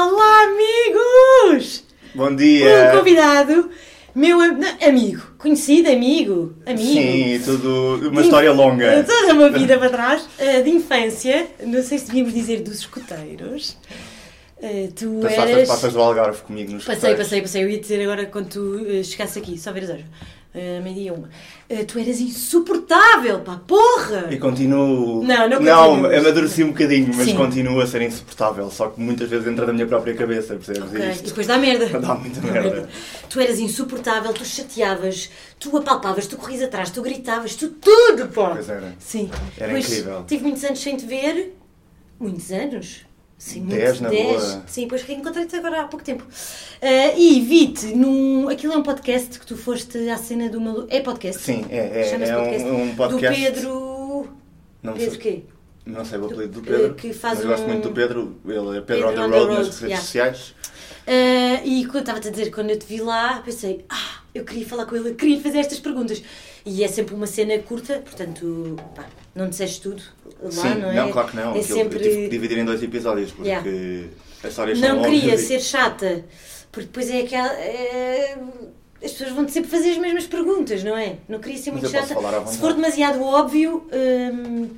Olá, amigos! Bom dia! Um convidado, meu am- não, amigo, conhecido amigo, amigo. Sim, tudo uma De- história longa. Toda uma vida para trás, eh, de infância, não sei se devíamos dizer dos escuteiros. Eh, tu Passaste eras. as passas do Algarve comigo nos Passei, escuteiros. passei, passei. Eu ia dizer agora quando tu eh, chegasse aqui, só ver as horas. Uh, meio-dia uma. Eh, tu eras insuportável, pá, porra! E continuo. Não, não Não, continuas. amadureci um bocadinho, mas Sim. continuo a ser insuportável. Só que muitas vezes entra na minha própria cabeça, percebes? Ok, E E isto depois dá merda. dá muita merda. Tu eras insuportável, tu chateavas, tu apalpavas, tu corrias atrás, tu gritavas, tu tudo, pá! Pois era. Sim. Era Depois incrível. Tive muitos anos sem te ver. Muitos anos? Sim, Dez, muitos, na dez. boa. Sim, depois reencontrei-te agora há pouco tempo. Ah, e vi-te num. Aquilo é um podcast que tu foste à cena do maluco. É podcast? Sim, é, é, é um, um podcast. Do Pedro. Não Pedro sei, quê? não sei o apelido do Pedro. que faz mas eu gosto muito do Pedro. Ele é Pedro, Pedro on the road, nas redes yeah. sociais. Ah, e quando estava-te a dizer, quando eu te vi lá, pensei, ah, eu queria falar com ele, eu queria fazer estas perguntas. E é sempre uma cena curta, portanto, pá, não disseste tudo lá, Sim, não é? claro que não. É sempre... Eu tive que dividir em dois episódios porque Yeah. as histórias são Não queria e- ser chata, porque depois é aquela. é, As pessoas vão sempre fazer as mesmas perguntas, não é? Não queria ser muito chata. Se for demasiado óbvio, hum,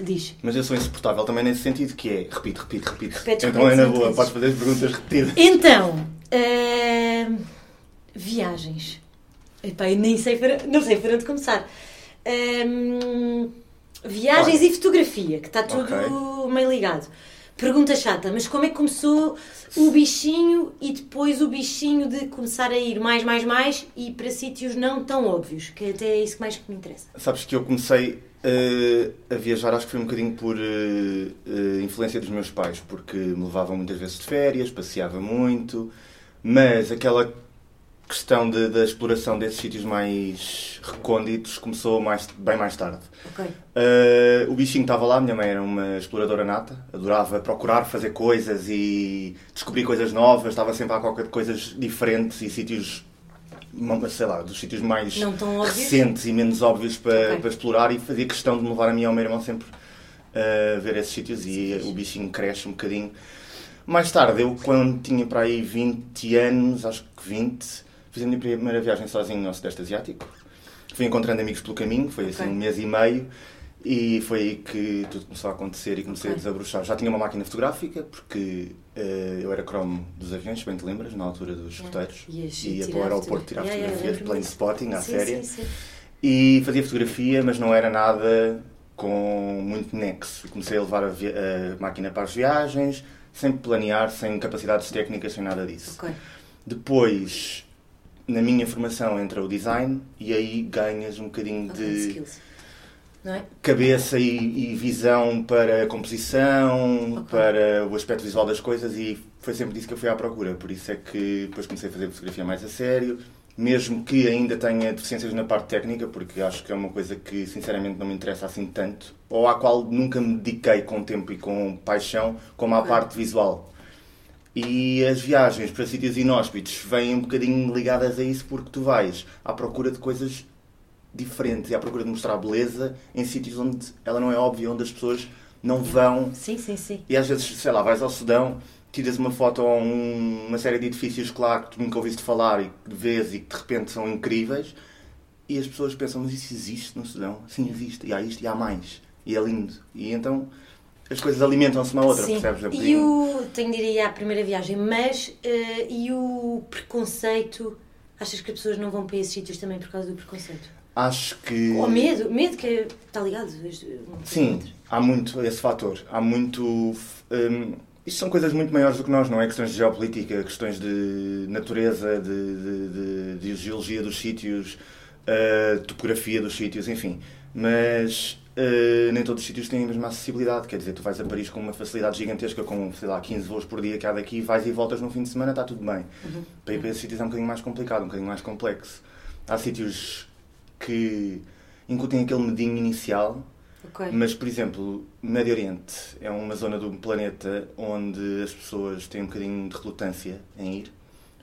diz. Mas eu sou insuportável também nesse sentido, que é repito, repito, repito. Repetes, então é na não boa, podes fazer as perguntas repetidas. Então, hum, viagens. Epá, eu nem sei para, não sei para onde começar. Hum, viagens e fotografia, que está tudo meio ligado. Pergunta chata, mas como é que começou o bichinho e depois o bichinho de começar a ir mais, mais, mais e para sítios não tão óbvios? Que até é isso que mais me interessa. Sabes que eu comecei eh, a viajar, acho que foi um bocadinho por eh, eh, influência dos meus pais, porque me levavam muitas vezes de férias, passeava muito, mas aquela questão de- da exploração desses sítios mais recônditos começou mais, bem mais tarde. Ok. Uh, o bichinho estava lá, minha mãe era uma exploradora nata, adorava procurar fazer coisas e descobrir coisas novas, estava sempre a qualquer de coisas diferentes e sítios, sei lá, dos sítios mais recentes e menos óbvios para, Ok. para explorar e fazia questão de me levar a mim e ao meu irmão sempre a ver esses sítios e o bichinho cresce um bocadinho. Mais tarde, eu quando tinha para aí 20 anos, acho que 20, fiz a minha primeira viagem sozinho ao Sudeste Asiático. Fui encontrando amigos pelo caminho, foi assim Ok. um mês e meio. E foi aí que tudo começou a acontecer e comecei Ok. a desabrochar. Já tinha uma máquina fotográfica, porque eh, eu era cromo dos aviões, bem te lembras, na altura dos escuteiros. Ias Ia para o aeroporto tirar Yeah, yeah, fotografias, lembro-me plane disso. spotting, à Sim, séria. sim, sim. E fazia fotografia, mas não era nada com muito nexo. Comecei a levar a, a máquina para as viagens, sem planear, sem capacidades técnicas, sem nada disso. Ok. Depois, na minha formação, entra o design e aí ganhas um bocadinho Ok, de skills. Não é? cabeça e, e visão para a composição, Ok. para o aspecto visual das coisas e foi sempre disso que eu fui à procura. Por isso é que depois comecei a fazer fotografia mais a sério, mesmo que ainda tenha deficiências na parte técnica, porque acho que é uma coisa que sinceramente não me interessa assim tanto, ou à qual nunca me dediquei com tempo e com paixão, como à Ok. parte visual. E as viagens para sítios inóspitos vêm um bocadinho ligadas a isso porque tu vais à procura de coisas diferentes e à procura de mostrar beleza em sítios onde ela não é óbvia, onde as pessoas não vão. Sim, sim, sim. E às vezes, sei lá, vais ao Sudão, tiras uma foto a um- uma série de edifícios, claro, que tu nunca ouviste falar e que vês e que de repente são incríveis, e as pessoas pensam, mas isso existe no Sudão? Sim, existe, e há isto e há mais, e é lindo. E então as coisas alimentam-se uma outra, Sim. percebes? E o. Tenho de ir à primeira viagem, mas. eh, e o preconceito? Achas que as pessoas não vão para esses sítios também por causa do preconceito? Acho que. Ou medo? Medo que é- está ligado? este- um Sim, há muito esse fator. Há muito. hum, isto são coisas muito maiores do que nós, não é? Questões de geopolítica, questões de natureza, de, de, de- de geologia dos sítios, uh, topografia dos sítios, enfim. Mas uh, nem todos os sítios têm a mesma acessibilidade. Quer dizer, tu vais a Paris com uma facilidade gigantesca, com, sei lá, 15 voos por dia que há daqui, vais e voltas num fim de semana, está tudo bem. Uhum. Para ir para esses sítios é um bocadinho mais complicado, um bocadinho mais complexo. Há sítios que incutem aquele medinho inicial, Ok. mas, por exemplo, Médio Oriente é uma zona do planeta onde as pessoas têm um bocadinho de relutância em ir,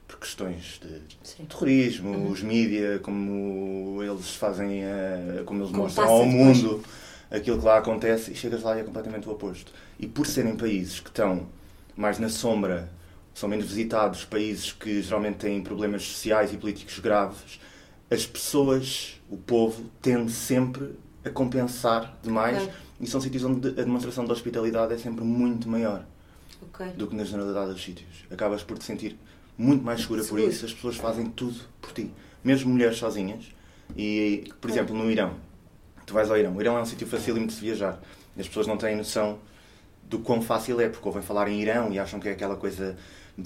por questões de Sim. terrorismo, Uhum. os mídia, como eles fazem, a, como eles Como mostram ao depois. Aquilo que lá acontece e chegas lá e é completamente o oposto. E por serem países que estão mais na sombra são menos visitados, países que geralmente têm problemas sociais e políticos graves, as pessoas, o povo, tende sempre a compensar demais okay. e são sítios onde a demonstração de hospitalidade é sempre muito maior okay. do que na generalidade dos sítios. Acabas por te sentir muito mais segura Seguro. por isso, as pessoas fazem tudo por ti, mesmo mulheres sozinhas. E, por exemplo, no Irão, tu vais ao Irão, o Irão é um sítio facílimo de se viajar, as pessoas não têm noção do quão fácil é, porque ouvem falar em Irão e acham que é aquela coisa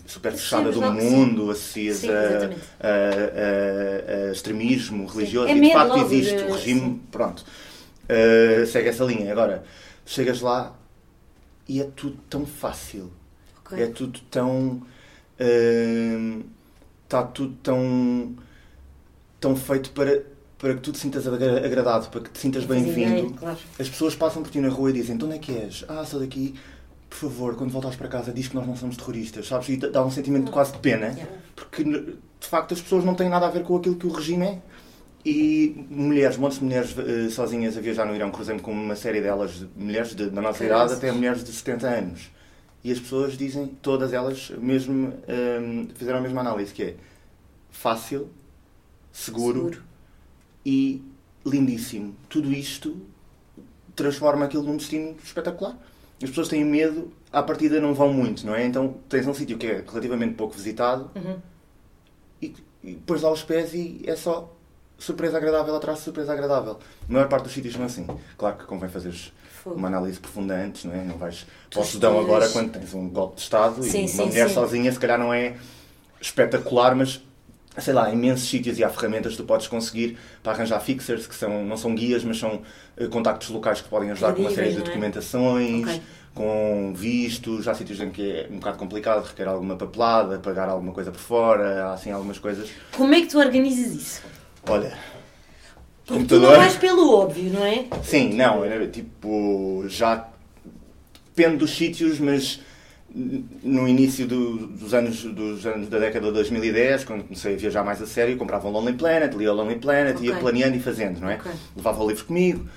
super fechada do mundo, associas a, a, a, a, extremismo religioso é e de facto existe o regime, pronto, uh, segue essa linha. Agora, chegas lá e é tudo tão fácil, okay. é tudo tão. Está uh, tudo tão, tão feito para para que tu te sintas agradado, para que te sintas bem-vindo. Claro. As pessoas passam por ti na rua e dizem: De onde é que és? Ah, sou daqui por favor, quando voltares para casa, diz que nós não somos terroristas, sabes? E dá um sentimento quase de pena, porque de facto as pessoas não têm nada a ver com aquilo que o regime é. E mulheres, montes de mulheres uh, sozinhas a viajar no Irão, cruzei-me com uma série delas, mulheres de, da nossa idade até mulheres de 70 anos. E as pessoas dizem, todas elas, mesmo um, ehm, fizeram a mesma análise, que é fácil, seguro, seguro, e lindíssimo. Tudo isto transforma aquilo num destino espetacular as pessoas têm medo, à partida não vão muito, não é? Então tens um sítio que é relativamente pouco visitado uhum. e, e depois lá os pés e é só surpresa agradável atrás de surpresa agradável. A maior parte dos sítios são assim. Claro que convém fazeres uma análise profunda antes, não é? Não vais para o Sudão agora quando tens um golpe de Estado sim, e sim, uma mulher sim. sozinha se calhar não é espetacular, mas sei lá, imensos sítios e há ferramentas que tu podes conseguir para arranjar fixers, que são, não são guias, mas são uh, contactos locais que podem ajudar com uma série de é? documentações, okay. com vistos, há sítios em que é um bocado complicado, requer alguma papelada, pagar alguma coisa por fora, há assim algumas coisas. Como é que tu organizas isso? Olha, porque computador... tu não vais pelo óbvio, não é? Sim, não, era tipo, já depende dos sítios, mas no início do, dos, anos, dos anos da década de 2010, quando comecei a viajar mais a sério, comprava um Lonely Planet, lia o Lonely Planet, okay. ia planeando e fazendo, não é? Okay. Levava o livro comigo.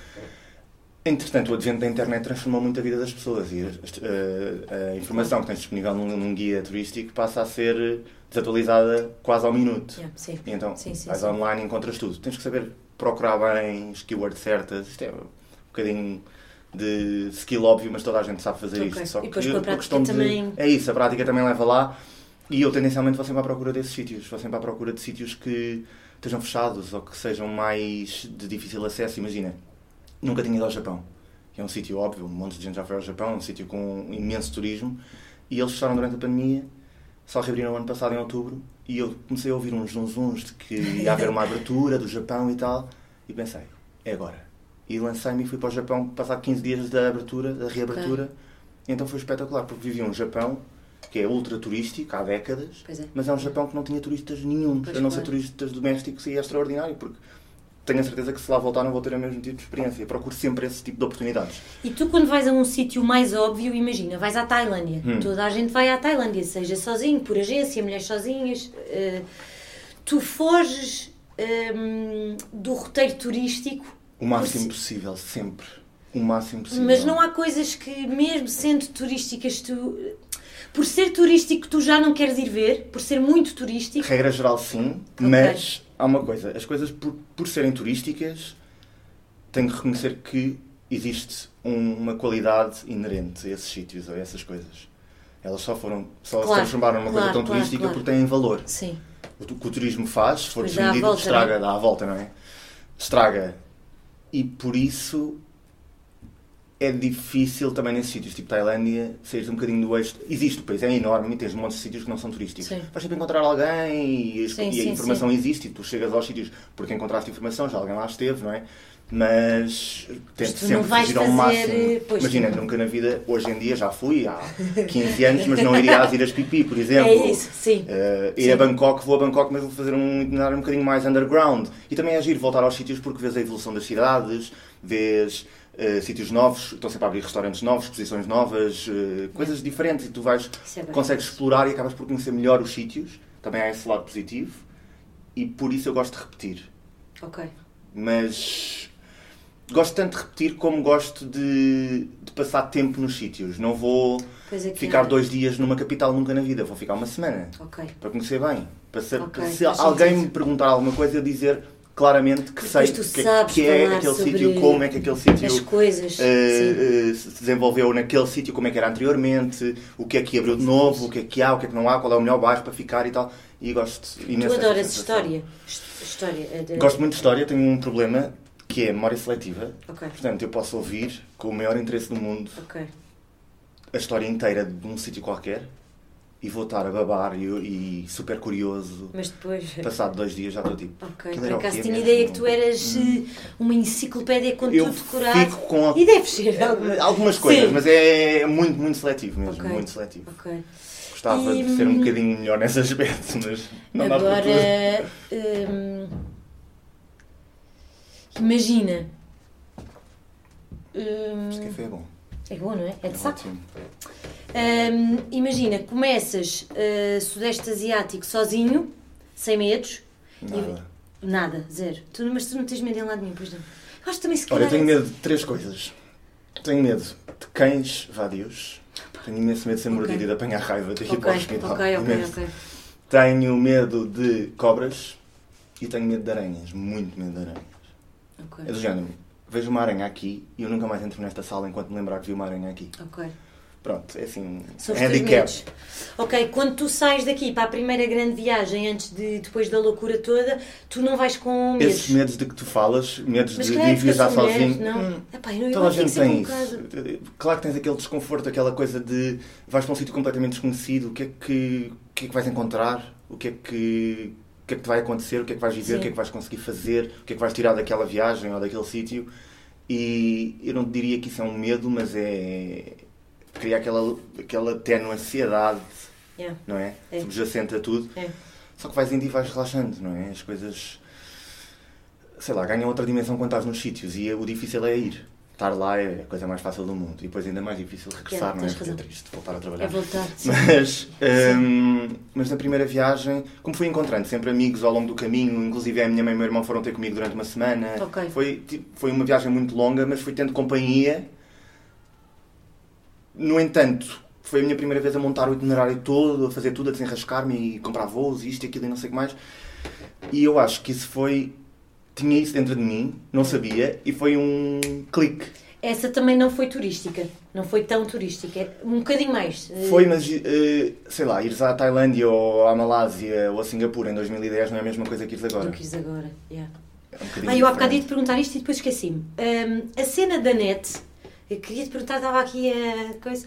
Entretanto, o advento da internet transformou muito a vida das pessoas e a, a, a informação que tens disponível num, num, guia turístico passa a ser desatualizada quase ao minuto. Yeah, sim. E então, sim, sim, vais sim. online e encontras tudo. Tens que saber procurar bem as keywords certas. Isto é um bocadinho de skill óbvio, mas toda a gente sabe fazer okay. isto. Só e depois que com a prática também... É isso, a prática também leva lá. E eu tendencialmente vou sempre à procura desses sítios. Vou sempre à procura de sítios que estejam fechados ou que sejam mais de difícil acesso. Imagina, nunca tinha ido ao Japão, é um sítio óbvio, um monte de gente já foi ao Japão, um sítio com imenso turismo. E eles fecharam durante a pandemia, só reabriram no ano passado em outubro. E eu comecei a ouvir uns zunzuns de que ia haver uma abertura do Japão e tal. E pensei, é agora e lancei-me e fui para o Japão passar 15 dias da abertura, da reabertura. Okay. Então foi espetacular, porque vivia um Japão que é ultra turístico há décadas, é. mas é um Japão que não tinha turistas nenhum, a não ser turistas domésticos e é extraordinário, porque tenho a certeza que se lá voltar não vou ter o mesmo tipo de experiência. Procuro sempre esse tipo de oportunidades. E tu, quando vais a um sítio mais óbvio, imagina, vais à Tailândia. Hum. Toda a gente vai à Tailândia, seja sozinho, por agência, mulheres sozinhas. Uh, tu foges um, do roteiro turístico o máximo possível, sempre. O máximo possível. Mas não há coisas que, mesmo sendo turísticas, tu. Por ser turístico, tu já não queres ir ver? Por ser muito turístico? Regra geral, sim. Okay. Mas há uma coisa: as coisas, por, por serem turísticas, tenho que reconhecer que existe um, uma qualidade inerente a esses sítios, a essas coisas. Elas só foram, só claro, se transformaram numa claro, coisa tão claro, turística porque têm valor. Sim. O que o turismo faz, se for desmedido, volta, estraga, é? dá a volta, não é? Estraga e por isso é difícil também nesses sítios, tipo Tailândia, seres um bocadinho do eixo. Existe o país, é enorme e tens um monte de sítios que não são turísticos. Sim. Vais sempre encontrar alguém e, sim, e a informação sim. existe e tu chegas aos sítios porque encontraste informação, já alguém lá esteve, não é? Mas tento sempre fugir ao máximo. Pois Imagina, sim. nunca na vida, hoje em dia já fui há 15 anos, mas não iria às Ilhas Pipi, por exemplo. É isso, sim. Uh, ir a Bangkok, vou a Bangkok, mas vou fazer um itinerário um bocadinho mais underground. E também é giro voltar aos sítios porque vês a evolução das cidades, vês uh, sítios novos, estão sempre a abrir restaurantes novos, exposições novas, uh, coisas é. diferentes e tu vais, é consegues explorar e acabas por conhecer melhor os sítios. Também há esse lado positivo e por isso eu gosto de repetir. Ok. Mas gosto tanto de repetir como gosto de, de passar tempo nos sítios. Não vou é ficar dois dias numa capital nunca na vida, vou ficar uma semana. Ok. Para conhecer bem. Para ser, Ok, para se alguém sentido. me perguntar alguma coisa, eu dizer claramente que sei que, é- que é falar aquele sítio, como é que aquele sítio coisas. eh, sim. eh, se desenvolveu naquele sítio, como é que era anteriormente, o que é que abriu de novo, o que é que há, o que é que não há, qual é o melhor bairro para ficar e tal. E gosto imenso Tu adoras história. His- História. é de- Gosto muito de história, tenho um problema que é a memória seletiva. Ok. Portanto, eu posso ouvir com o maior interesse do mundo Ok. a história inteira de um sítio qualquer e vou estar a babar e, e super curioso. Mas depois. Passado dois dias já estou tipo. Ok. Por acaso tinha mesmo? ideia que tu eras eh, uma enciclopédia com Eu tudo decorado. fico com a- E deve ser alguma. algumas coisas, Sim. mas é muito, muito seletivo mesmo. Ok. Muito seletivo. Ok. Gostava E, de ser um hum, bocadinho melhor nesse aspecto, mas não dá para tudo. Agora. hum, imagina. Hum, Este café é bom. é bom, não é? É de É saco. ótimo. Hum, imagina, começas uh, Sudeste Asiático sozinho, sem medos. Nada. Nada, zero. Tu, mas tu não tens medo em lado nenhum, pois não. Eu acho que também se Olha, eu tenho medo de três coisas. Tenho medo de cães vadios. Tenho imenso medo de ser Ok. mordido e de apanhar raiva de ir Ok, para o hospital. ok, ok, Imenso. ok. Tenho medo de cobras e tenho medo de aranhas. Muito medo de aranhas. Ok, É do género. Vejo uma aranha aqui e eu nunca mais entro nesta sala enquanto me lembrar que vi uma aranha aqui. ok. Pronto, é assim. São handicap. Ok, quando tu sais daqui para a primeira grande viagem, antes de depois da loucura toda, tu não vais com medos. Esses medos de que tu falas, medos Mas de, de viajar mulher, sozinho. Não. hum, Epá, eu, Toda a gente tem um isso. Claro que tens aquele desconforto, aquela coisa de vais para um sítio completamente desconhecido, o que é que, o que, é que vais encontrar, o que é que, o que é que te vai acontecer, o que é que vais viver, Sim. o que é que vais conseguir fazer, o que é que vais tirar daquela viagem ou daquele sítio. E eu não diria que isso é um medo, mas é criar aquela, aquela tenue ansiedade, Yeah. não é? É. Subjacente a tudo. É. Só que vais indo e vais relaxando, não é? As coisas, sei lá, ganham outra dimensão quando estás nos sítios e o difícil é ir. Estar lá é a coisa mais fácil do mundo e depois ainda mais difícil regressar, Yeah, não é? Porque é triste voltar a É trabalhar. voltar. sim. Mas, hum, mas na primeira viagem, como fui encontrando sempre amigos ao longo do caminho, inclusive a minha mãe e o meu irmão foram ter comigo durante uma semana. Ok. Foi, foi uma viagem muito longa, mas fui tendo companhia. No entanto, foi a minha primeira vez a montar o itinerário todo, a fazer tudo, a desenrascar-me e comprar voos, isto e aquilo e não sei o que mais. E eu acho que isso foi. Tinha isso dentro de mim, não sabia, e foi um clique. Essa também não foi turística. Não foi tão turística. É Um bocadinho mais. Eh, Foi, mas eh, sei lá, ires à Tailândia ou à Malásia ou a Singapura em 2010 não é a mesma coisa que ires agora. Do que isso agora. Yeah. É um Ah, eu há bocado ia te perguntar isto e depois esqueci-me. Hum, a cena da net, eu queria te perguntar, estava aqui a coisa.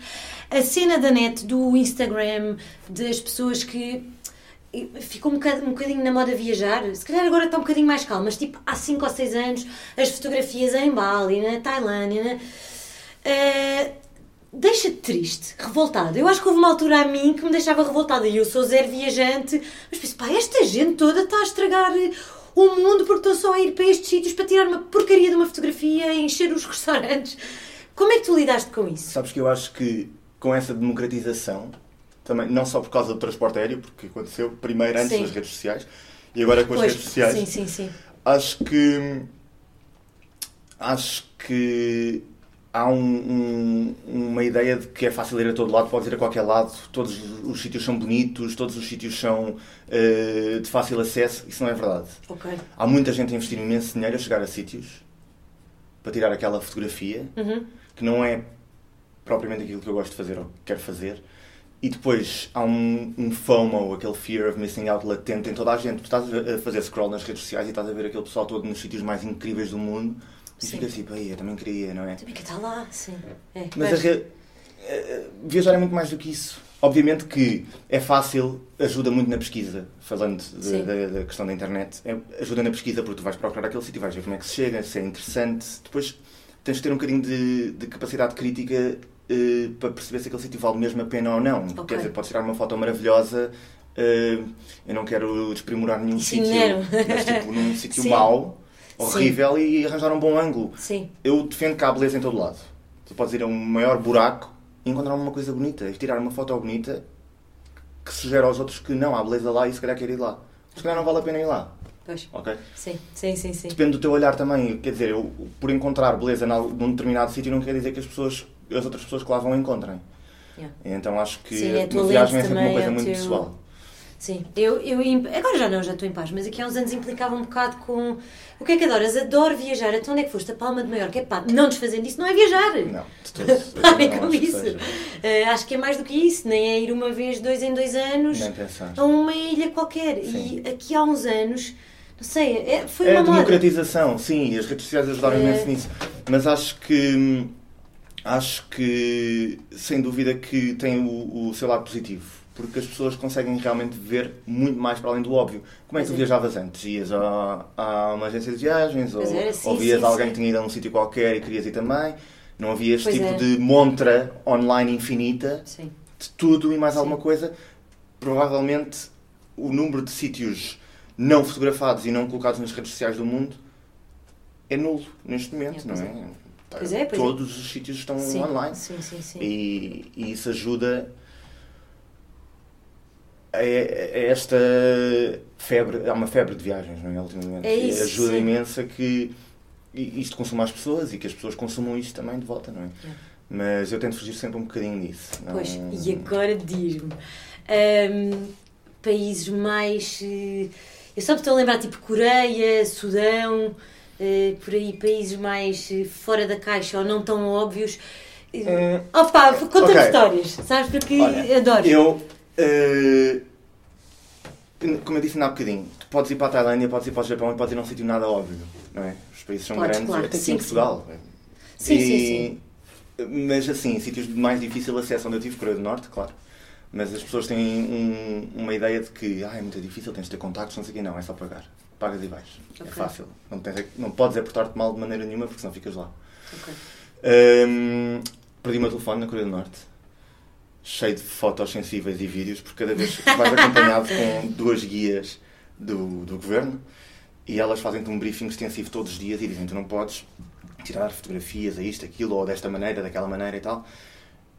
A cena da net, do Instagram, das pessoas que. Ficou um bocadinho, um bocadinho na moda viajar. Se calhar agora está um bocadinho mais calmo, mas tipo há 5 ou 6 anos, as fotografias em Bali, na Tailândia, na- eh, deixa-te triste, revoltada. Eu acho que houve uma altura a mim que me deixava revoltada e eu sou zero viajante, mas penso, pá, esta gente toda está a estragar o mundo porque estão só a ir para estes sítios para tirar uma porcaria de uma fotografia e encher os restaurantes. Como é que tu lidaste com isso? Sabes que eu acho que com essa democratização, também, não só por causa do transporte aéreo, porque aconteceu primeiro antes Sim. das redes sociais e agora com as Pois, redes sociais, Sim, sim, sim. acho que acho que há um- um- uma ideia de que é fácil ir a todo lado, podes ir a qualquer lado, todos os sítios são bonitos, todos os sítios são eh, de fácil acesso, isso não é verdade. Ok. Há muita gente a investir imenso dinheiro a chegar a sítios para tirar aquela fotografia Uhum. que não é propriamente aquilo que eu gosto de fazer ou que quero fazer. E depois há um, um FOMO, aquele fear of missing out latente em toda a gente. Tu estás a fazer scroll nas redes sociais e estás a ver aquele pessoal todo nos sítios mais incríveis do mundo e Sim. fica assim, "Pá, eu também queria, não é? Também que está lá, sim. É, Mas a pois. re- eh, viajar é muito mais do que isso. Obviamente que é fácil, ajuda muito na pesquisa, falando de- da, da questão da internet. É- ajuda na pesquisa porque tu vais procurar aquele sítio, vais ver como é que se chega, se é interessante. Depois tens de ter um bocadinho de, de capacidade crítica eh, para perceber se aquele sítio vale mesmo a pena ou não. Ok. Quer dizer, podes tirar uma foto maravilhosa. eh, eu não quero desprimorar nenhum Sim, sítio, mas tipo num sítio Sim. mau, Sim. horrível e arranjar um bom ângulo. Sim, Eu defendo que há beleza em todo lado. Tu podes ir a um maior buraco e encontrar uma coisa bonita e tirar uma foto bonita que sugere aos outros que não, há beleza lá e se calhar quero ir lá. Se calhar não vale a pena ir lá. Pois. Ok? Sim, sim, sim, sim. Depende do teu olhar também. Quer dizer, eu, por encontrar beleza num determinado sítio não quer dizer que as pessoas, as outras pessoas que lá vão encontrem. Yeah. Então acho que Sim, é a uma viagem é sempre uma coisa é muito teu- pessoal. Sim, eu, eu agora já não, já estou em paz, mas aqui há uns anos implicava um bocado com o que é que adoras? Adoro viajar, então onde é que foste? A Palma de Maiorca, é pá, não desfazendo isso não é viajar. Não, Parem com acho que isso. Eh, acho que é mais do que isso, nem é ir uma vez, dois em dois anos a uma ilha qualquer. Sim. E aqui há uns anos, não sei, é- foi É a uma moda. democratização, sim, as redes sociais ajudaram É. imenso nisso. Mas acho que acho que sem dúvida que tem o, o seu lado positivo. Porque as pessoas conseguem realmente ver muito mais para além do óbvio. Como é que tu é. viajavas antes? Ias a, a uma agência de viagens ou, era, sim, ou vias sim, alguém sim. que tinha ido a um sítio qualquer e querias ir também? Não havia este Pois tipo é. de montra online infinita de tudo e mais alguma coisa, provavelmente o número de sítios não fotografados e não colocados nas redes sociais do mundo é nulo neste momento, É, não pois é? Pois é, pois é. Todos os sítios estão sim, online sim, sim, sim. e, e isso ajuda a, a esta febre, há uma febre de viagens, não é? Ultimamente. É isso, E ajuda sim. imenso a que isto consuma as pessoas e que as pessoas consumam isto também de volta, não é? É. Mas eu tento fugir sempre um bocadinho disso. não- Pois, e agora diz-me, hum, países mais. eh, Eu só me estou a lembrar, tipo Coreia, Sudão, por aí, países mais eh, fora da caixa ou não tão óbvios. Hum, Opa, conta-me ok. histórias, sabes? Porque Olha, adoro. Eu, eh, como eu disse há bocadinho, tu podes ir para a Tailândia, podes ir para o Japão e podes ir a um sítio nada óbvio, não é? Os países são Podes, grandes, claro. até aqui em. Portugal. Sim, E- sim, sim. Mas assim, sítios de mais difícil acesso, onde eu tive Coreia do Norte, claro. Mas as pessoas têm um- uma ideia de que ah, é muito difícil, tens de ter contactos, não sei o quê. Não, é só pagar. Pagas e vais. É Ok. fácil. Não, tens, não podes é portar-te mal de maneira nenhuma porque senão ficas lá. Ok. Hum, perdi o meu telefone na Coreia do Norte, cheio de fotos sensíveis e vídeos, porque cada vez vais acompanhado com duas guias do, do governo e elas fazem-te um briefing extensivo todos os dias e dizem: tu não podes tirar fotografias a isto, aquilo, ou desta maneira, daquela maneira e tal.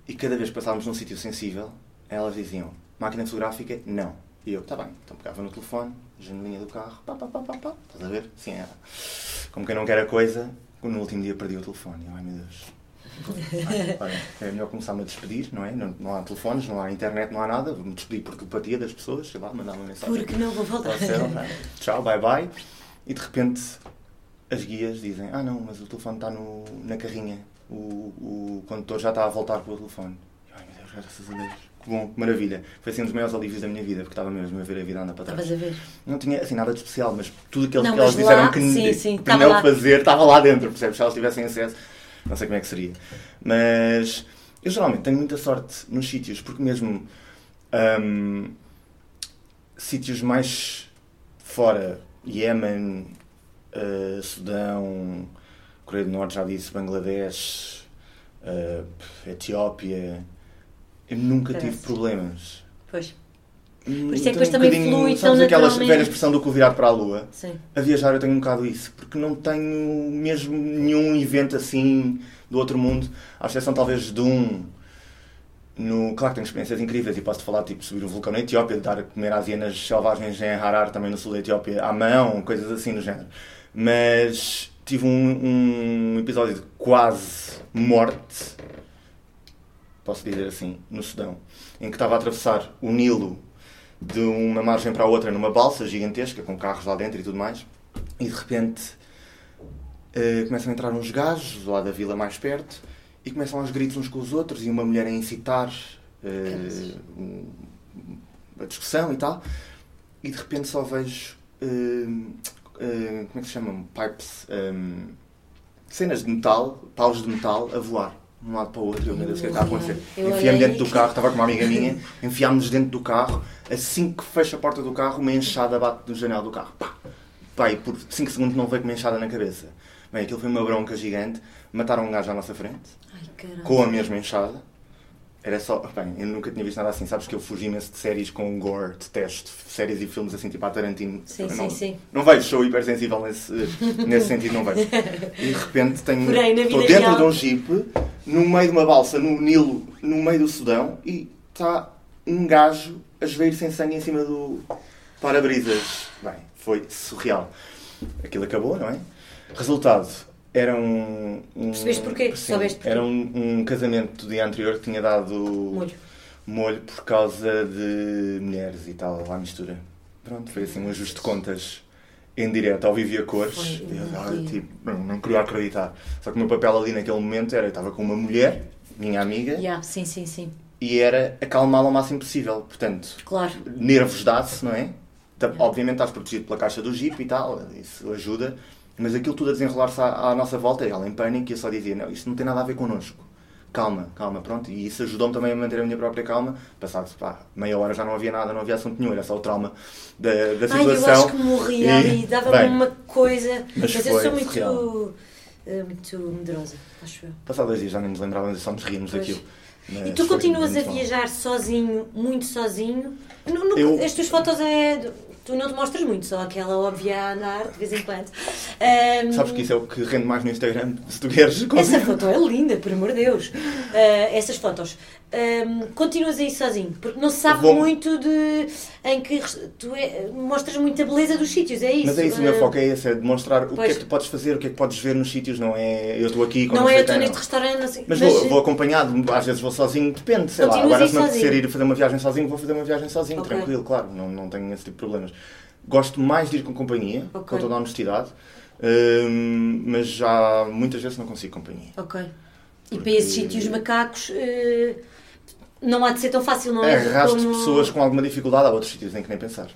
E cada vez que passávamos num sítio sensível, elas diziam: máquina fotográfica, não. E eu, tá bem, então pegava no telefone, janelinha do carro, pá, pá, pá, pá, pá, estás a ver? Sim, era. Como quem não quer a coisa, no último dia perdi o telefone. Eu, ai meu Deus. Ai, olha, é melhor começar-me a despedir, não é? Não, não há telefones, não há internet, não há nada. Vou-me despedir por telepatia das pessoas, sei lá, mandar uma mensagem. Porque não vou voltar. Céu, vai. Tchau, bye bye. E de repente as guias dizem: Ah, não, mas o telefone está no, na carrinha. O, o condutor já está a voltar com o telefone. Ai meu Deus, graças a Deus. Que bom, que maravilha. Foi assim um dos maiores alívios da minha vida, porque estava mesmo a ver a vida andar para trás. Estavas a ver? Não tinha assim nada de especial, mas tudo aquilo Não, que elas mas disseram lá, que, sim, sim, que não lá. fazer estava lá dentro, percebes? Se elas tivessem acesso, não sei como é que seria. Mas eu geralmente tenho muita sorte nos sítios, porque mesmo hum, sítios mais fora, Iémen, eh, Sudão, Coreia do Norte, já disse, Bangladesh, eh, Etiópia, eu nunca tive Parece. problemas. Pois, Por isso é que depois também flui tão sabes aquela velha expressão do cu virado para a lua? sim. A viajar eu tenho um bocado isso, porque não tenho mesmo nenhum evento assim do outro mundo, à exceção talvez de um. No, claro que tenho experiências incríveis e posso falar tipo subir o vulcão na Etiópia, dar a comer às hienas selvagens em Harar, também no sul da Etiópia, à mão, coisas assim do género. Mas tive um, um episódio de quase morte, posso dizer assim, no Sudão, em que estava a atravessar o Nilo de uma margem para a outra numa balsa gigantesca, com carros lá dentro e tudo mais, e de repente eh, começam a entrar uns gajos lá da vila mais perto e começam aos gritos uns com os outros e uma mulher a incitar um- a discussão e tal, e de repente só vejo eh, como é que se chamam? Pipes, eh, cenas de metal, paus de metal a voar um lado para o outro. Eu, meu Deus, o que é que está a acontecer? Eu Enfiei-me olhei- dentro do carro, estava com uma amiga minha, enfiámos-nos dentro do carro. Assim que fecha a porta do carro, uma enxada bate no janela do carro. Pá! Pá, e por 5 segundos não veio com uma enxada na cabeça. Bem, aquilo foi uma bronca gigante. Mataram um gajo à nossa frente, Ai, com a mesma enxada. Era só. Bem, eu nunca tinha visto nada assim. Sabes que eu fugi imenso de séries com gore, detesto séries e filmes assim, tipo a Tarantino. Sim, Eu sim, não, sim. Não vejo, sou hipersensível nesse, nesse sentido, não vejo. E de repente tenho. Porém, na estou dentro real- de um jeep, no meio de uma balsa, no Nilo, no meio do Sudão, e está um gajo a esvair sem sangue em cima do para-brisas. Bem, Foi surreal. Aquilo acabou, não é? Resultado, era um. um Percebeste porquê? sim, porquê? Era um, um casamento do dia anterior que tinha dado Molho. molho por causa de mulheres e tal, lá mistura. Pronto, foi assim um ajuste de contas em direto, ao vivo e a cores. Foi, Eu, não ah, queria. tipo, não, não queria acreditar. Só que o meu papel ali naquele momento era: eu estava com uma mulher, minha amiga, Yeah, sim, sim, sim. e era acalmá-la ao máximo possível. Portanto, Claro. nervos dá-se, não é? Tá- Obviamente estás protegido pela caixa do Jeep e tal, isso ajuda, mas aquilo tudo a desenrolar-se à, à nossa volta, ela em pânico, e eu só dizia: não, isto não tem nada a ver connosco. Calma, calma, pronto. E isso ajudou-me também a manter a minha própria calma. Passado pá, meia hora já não havia nada, não havia assunto nenhum, era só o trauma da, da Ai, eu situação. acho que morria E, ali, dava-me uma coisa. mas Mas, eu sou muito, eh, muito medrosa, acho eu. Passado dois dias já nem nos lembrávamos, só nos ríamos Pois. daquilo. Mas E tu continuas a viajar sozinho, muito sozinho? No- no- Eu- As tuas fotos é. Tu não te mostras muito, só aquela óbvia a andar de vez em quando. Ahm, Sabes que isso é o que rende mais no Instagram, se tu queres. Essa foto é linda, por amor de Deus. Ah, essas fotos. Ahm, continuas a ir sozinho, porque não se sabe Vou- muito de. em que tu é- mostras muita beleza dos sítios, é isso? Mas é isso, o meu Ah, foco é esse, é demonstrar o que Pois. é que tu podes fazer, o que é que podes ver nos sítios, não é eu estou aqui com Não sei é eu estou não. neste restaurante, não sei. Mas vou, vou acompanhado, às vezes vou sozinho, depende, sei lá. Agora se me apetecer ir fazer uma viagem sozinho, vou fazer uma viagem sozinho, Ok. tranquilo, claro, não, não tenho esse tipo de problemas. Gosto mais de ir com companhia, Ok. com toda a honestidade, hum, mas já muitas vezes não consigo companhia. Ok. E Porque- para esses sítios macacos eh, não há de ser tão fácil, não é? Arrasto Como- pessoas com alguma dificuldade a outros sítios em que nem pensar.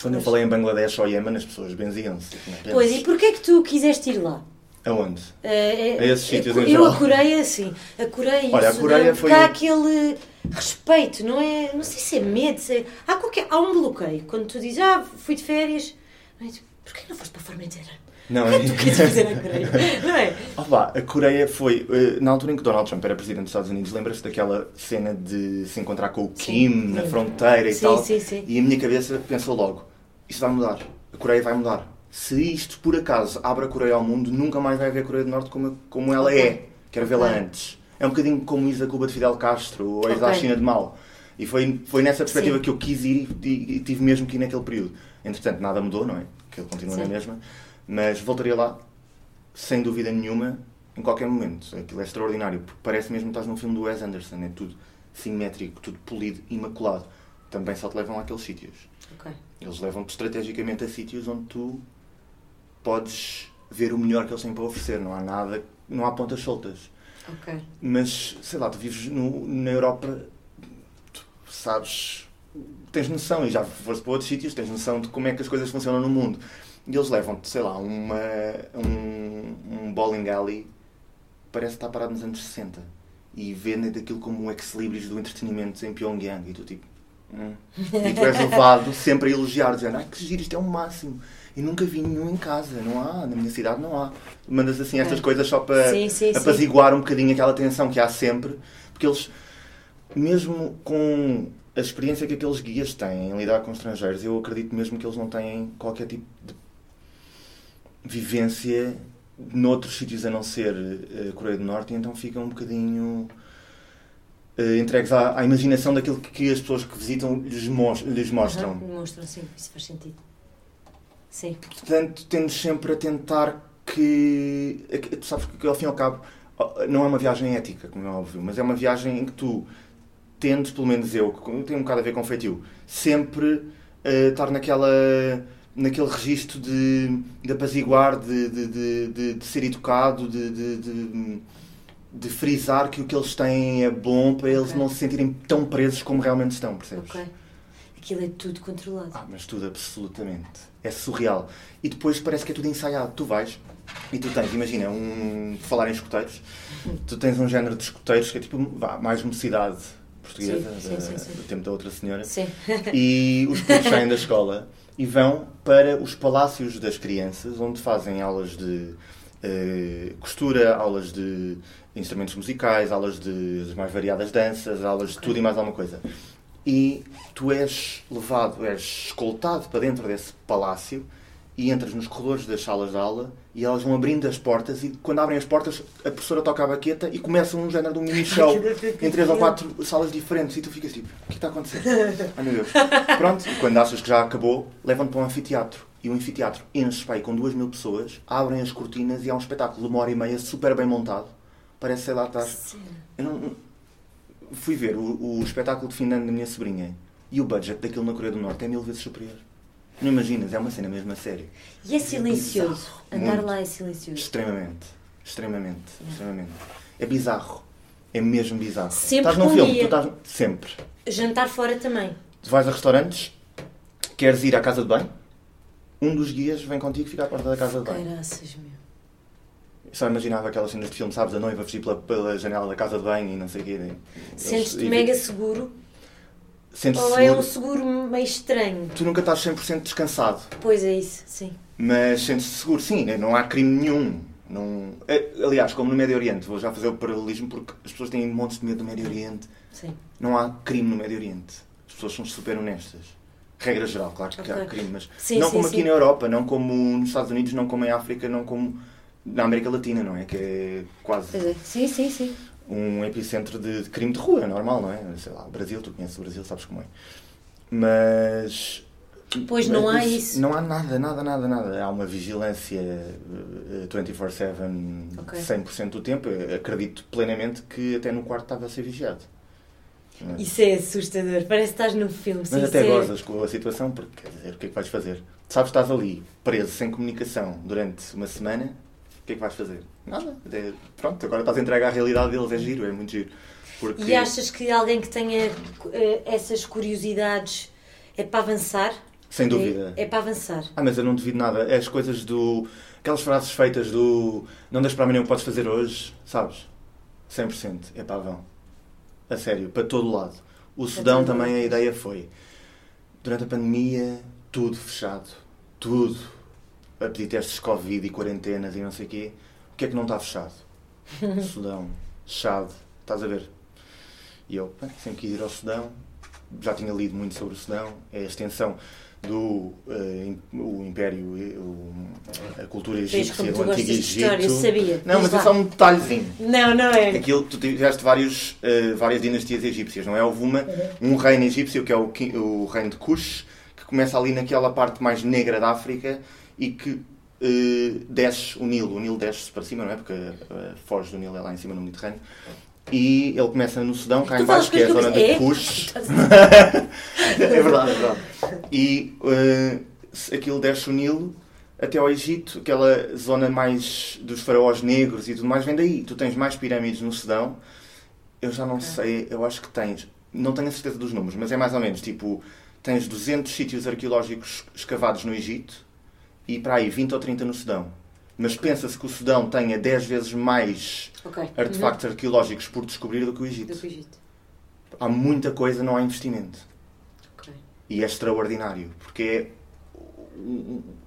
Quando eu Pois. falei em Bangladesh ou Iémen, as pessoas benziam-se. pensas. Pois, e porquê é que tu quiseste ir lá? Aonde? Eh, A esses sítios eu, em eu a Coreia, sim. A Coreia Olha, a Coreia porque foi- há aquele respeito, não é? Não sei se é medo, se é- Há, qualquer... há um bloqueio. Quando tu dizes, ah, fui de férias, mas porquê não foste para a Formentera? Não, é tu queres na Coreia? Não é? Opa, a Coreia foi, eh, na altura em que Donald Trump era presidente dos Estados Unidos, lembras-te daquela cena de se encontrar com o Sim, Kim na lembro. fronteira e Sim, tal? sim, sim. E a minha cabeça pensou logo, isto vai mudar, a Coreia vai mudar. Se isto, por acaso, abre a Coreia ao mundo, nunca mais vai haver a Coreia do Norte como, como ela Ok. é. Quero vê-la Ok. antes. É um bocadinho como isso a Cuba de Fidel Castro, ou a Ok. da China de Mao. E foi, foi nessa perspectiva Sim. que eu quis ir e, e tive mesmo que ir naquele período. Entretanto, nada mudou, não é? Que ele continua na Sim. mesma. Mas voltaria lá, sem dúvida nenhuma, em qualquer momento. Aquilo é extraordinário, porque parece mesmo que estás num filme do Wes Anderson. É tudo simétrico, tudo polido, imaculado. Também só te levam àqueles sítios. Ok. Eles levam-te estrategicamente a sítios onde tu podes ver o melhor que eles têm para oferecer. Não há nada, não há pontas soltas. Ok. Mas, sei lá, tu vives no- na Europa, tu sabes, tens noção, e já foste para outros sítios, tens noção de como é que as coisas funcionam no mundo. E eles levam-te, sei lá, uma, um, um bowling alley, parece estar parado nos anos 60. E vendem daquilo como um ex-libris do entretenimento em Pyongyang. E tu tipo... hum. E tu és levado sempre a elogiar, dizendo, ai que giro, isto é o máximo. E nunca vi nenhum em casa, não há, na minha cidade não há. Mandas assim estas É. coisas só para Sim, sim, sim. apaziguar um bocadinho aquela tensão que há sempre, porque eles, mesmo com a experiência que aqueles guias têm em lidar com estrangeiros, eu acredito mesmo que eles não têm qualquer tipo de vivência noutros sítios a não ser eh, a Coreia do Norte, e então ficam um bocadinho eh, entregues à, à imaginação daquilo que, que as pessoas que visitam lhes, mos- lhes mostram. Aham, Mostram, sim. Isso faz sentido. Sim. Portanto, temos sempre a tentar que. Tu sabes que ao fim e ao cabo não é uma viagem ética, como é óbvio, mas é uma viagem em que tu tendes, pelo menos eu, que tem um bocado a ver com feitio, sempre eh, estar naquela. Naquele registro de, de apaziguar, de, de, de, de- de ser educado, de, de, de, frisar que o que eles têm é bom para eles não se sentirem tão presos como realmente estão, percebes? Ok. Aquilo é tudo controlado. Ah, mas tudo absolutamente. É surreal. E depois parece que é tudo ensaiado. Tu vais e tu tens, imagina, um. falar em escuteiros, tu tens um género de escuteiros que é tipo vá, mais mocidade portuguesa, Sim, sim, da- sim, sim. do tempo da outra senhora. Sim. E os putos saem da escola e vão para os palácios das crianças, onde fazem aulas de eh, costura, aulas de instrumentos musicais, aulas de as mais variadas danças, aulas de tudo e mais alguma coisa. E tu és levado, és escoltado para dentro desse palácio e entras nos corredores das salas de aula e elas vão abrindo as portas e quando abrem as portas a professora toca a baqueta e começa um género de um mini show em três ou quatro salas diferentes e tu ficas tipo, o que está a acontecer? Ai meu Deus. Pronto, e quando achas que já acabou, levam-te para um anfiteatro e o anfiteatro enche pai, com duas mil pessoas, abrem as cortinas e há um espetáculo de uma hora e meia super bem montado. Parece, sei lá, estar. Eu não, fui ver o, o espetáculo de fim de ano da minha sobrinha e o budget daquilo na Coreia do Norte é mil vezes superior. Não imaginas, é uma cena mesmo a sério. E é silencioso. É Andar Muito. lá é silencioso. Extremamente. Extremamente. É. Extremamente. É bizarro. É mesmo bizarro. Sempre estás num filme, tu estás. Sempre. Jantar fora também. Tu vais a restaurantes, queres ir à casa de banho, um dos guias vem contigo ficar à porta da casa de banho. Caraças, meu. Só imaginava aquelas cenas de filme, sabes, a noiva fugir pela, pela janela da casa de banho e não sei o quê. Sentes-te mega seguro? Sentes Ou é um seguro meio estranho? Tu nunca estás 100% descansado. Pois é isso, sim. Mas sentes-te seguro, sim, não há crime nenhum. Não... É, aliás, como no Médio Oriente, vou já fazer o paralelismo porque as pessoas têm montes de medo do Médio Oriente. Sim. Não há crime no Médio Oriente. As pessoas são super honestas. Regra geral, claro que okay. há crime, mas sim, não sim, como sim. aqui na Europa, não como nos Estados Unidos, não como em África, não como na América Latina, não é? Que é quase é. Sim, sim, sim. Um epicentro de, de, crime de rua, normal, não é? Sei lá, o Brasil, tu conheces o Brasil, sabes como é. Mas. Pois não há isso. Não há nada, nada, nada, nada. Há uma vigilância 24-7, okay. 100% do tempo. Eu acredito plenamente que até no quarto estava a ser vigiado. É? Isso é assustador, parece que estás num filme. Mas até é... gozas com a situação, porque quer dizer, o que é que vais fazer? Sabes que estás ali, preso, sem comunicação, durante uma semana, que é que vais fazer? Nada. É, pronto, agora estás a entregar à realidade deles, é giro, é muito giro. Porque... E achas que alguém que tenha uh, essas curiosidades é para avançar? Sem dúvida. É, é, para avançar. Ah, mas eu não devido nada. É as coisas do. Aquelas frases feitas do. Não deixes para amanhã o que podes fazer hoje, sabes? 100%. É pavão. A sério, para todo lado. O Sudão também a ideia foi. Durante a pandemia, tudo fechado. Tudo. A pedir testes de Covid e quarentenas e não sei o quê. O que é que não está fechado? Sudão. Fechado. Estás a ver? E eu sempre quis ir ao Sudão. Já tinha lido muito sobre o Sudão. É a extensão do uh, o Império, o, a cultura egípcia, do Antigo Egito. Sabia. Não, mas, mas é só um detalhezinho. Não, não é. Aquilo, tu tiveste vários, uh, várias dinastias egípcias, não é? Houve uma, uhum. um reino egípcio, que é o, o reino de Kush, que começa ali naquela parte mais negra da África e que uh, desce o Nilo. O Nilo desce para cima, não é? Porque a foz do Nilo é lá em cima no Mediterrâneo. E ele começa no Sudão, cá em baixo, que é a zona de? Kush. é verdade, é verdade. E uh, aquilo desce o Nilo até ao Egito, aquela zona mais dos faraós negros e tudo mais, vem daí. Tu tens mais pirâmides no Sudão. Eu já não sei, eu acho que tens, não tenho a certeza dos números, mas é mais ou menos tipo, tens 200 sítios arqueológicos escavados no Egito e para aí 20 ou 30 no Sudão mas pensa-se que o Sudão tenha 10 vezes mais okay. artefactos uhum. arqueológicos por descobrir do que o Egito. Do que o Egito. Há muita coisa, não há investimento. Okay. E é extraordinário, porque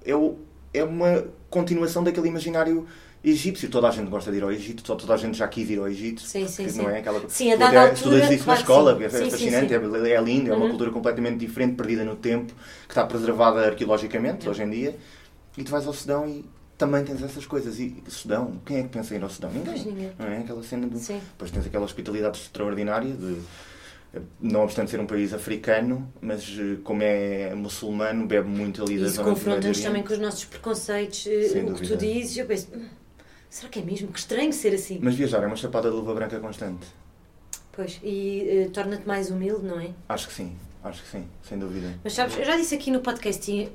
é, é, é uma continuação daquele imaginário egípcio. Toda a gente gosta de ir ao Egito, toda a gente já quis ir ao Egito. Sim, sim, sim. Não é aquela... Sim, a dada altura... Estudas isso claro na escola, é sim, fascinante, sim, é, é lindo, é uma uhum. cultura completamente diferente, perdida no tempo, que está preservada arqueologicamente, uhum. hoje em dia. E tu vais ao Sudão e também tens essas coisas. E Sudão, quem é que pensa em ir ao Sudão? Ninguém. ninguém. Não é? Aquela cena do. Sim. Depois tens aquela hospitalidade extraordinária de. Não obstante ser um país africano, mas eh, como é muçulmano, bebe muito ali da zona confronta-nos também com os nossos preconceitos, eh, Sem o dúvida. que tu dizes, eu penso, hum, será que é mesmo? Que estranho ser assim. Mas viajar é uma chapada de luva branca constante. Pois, e uh, torna-te mais humilde, não é? Acho que sim, acho que sim, sem dúvida. Mas sabes, eu já disse aqui no podcast,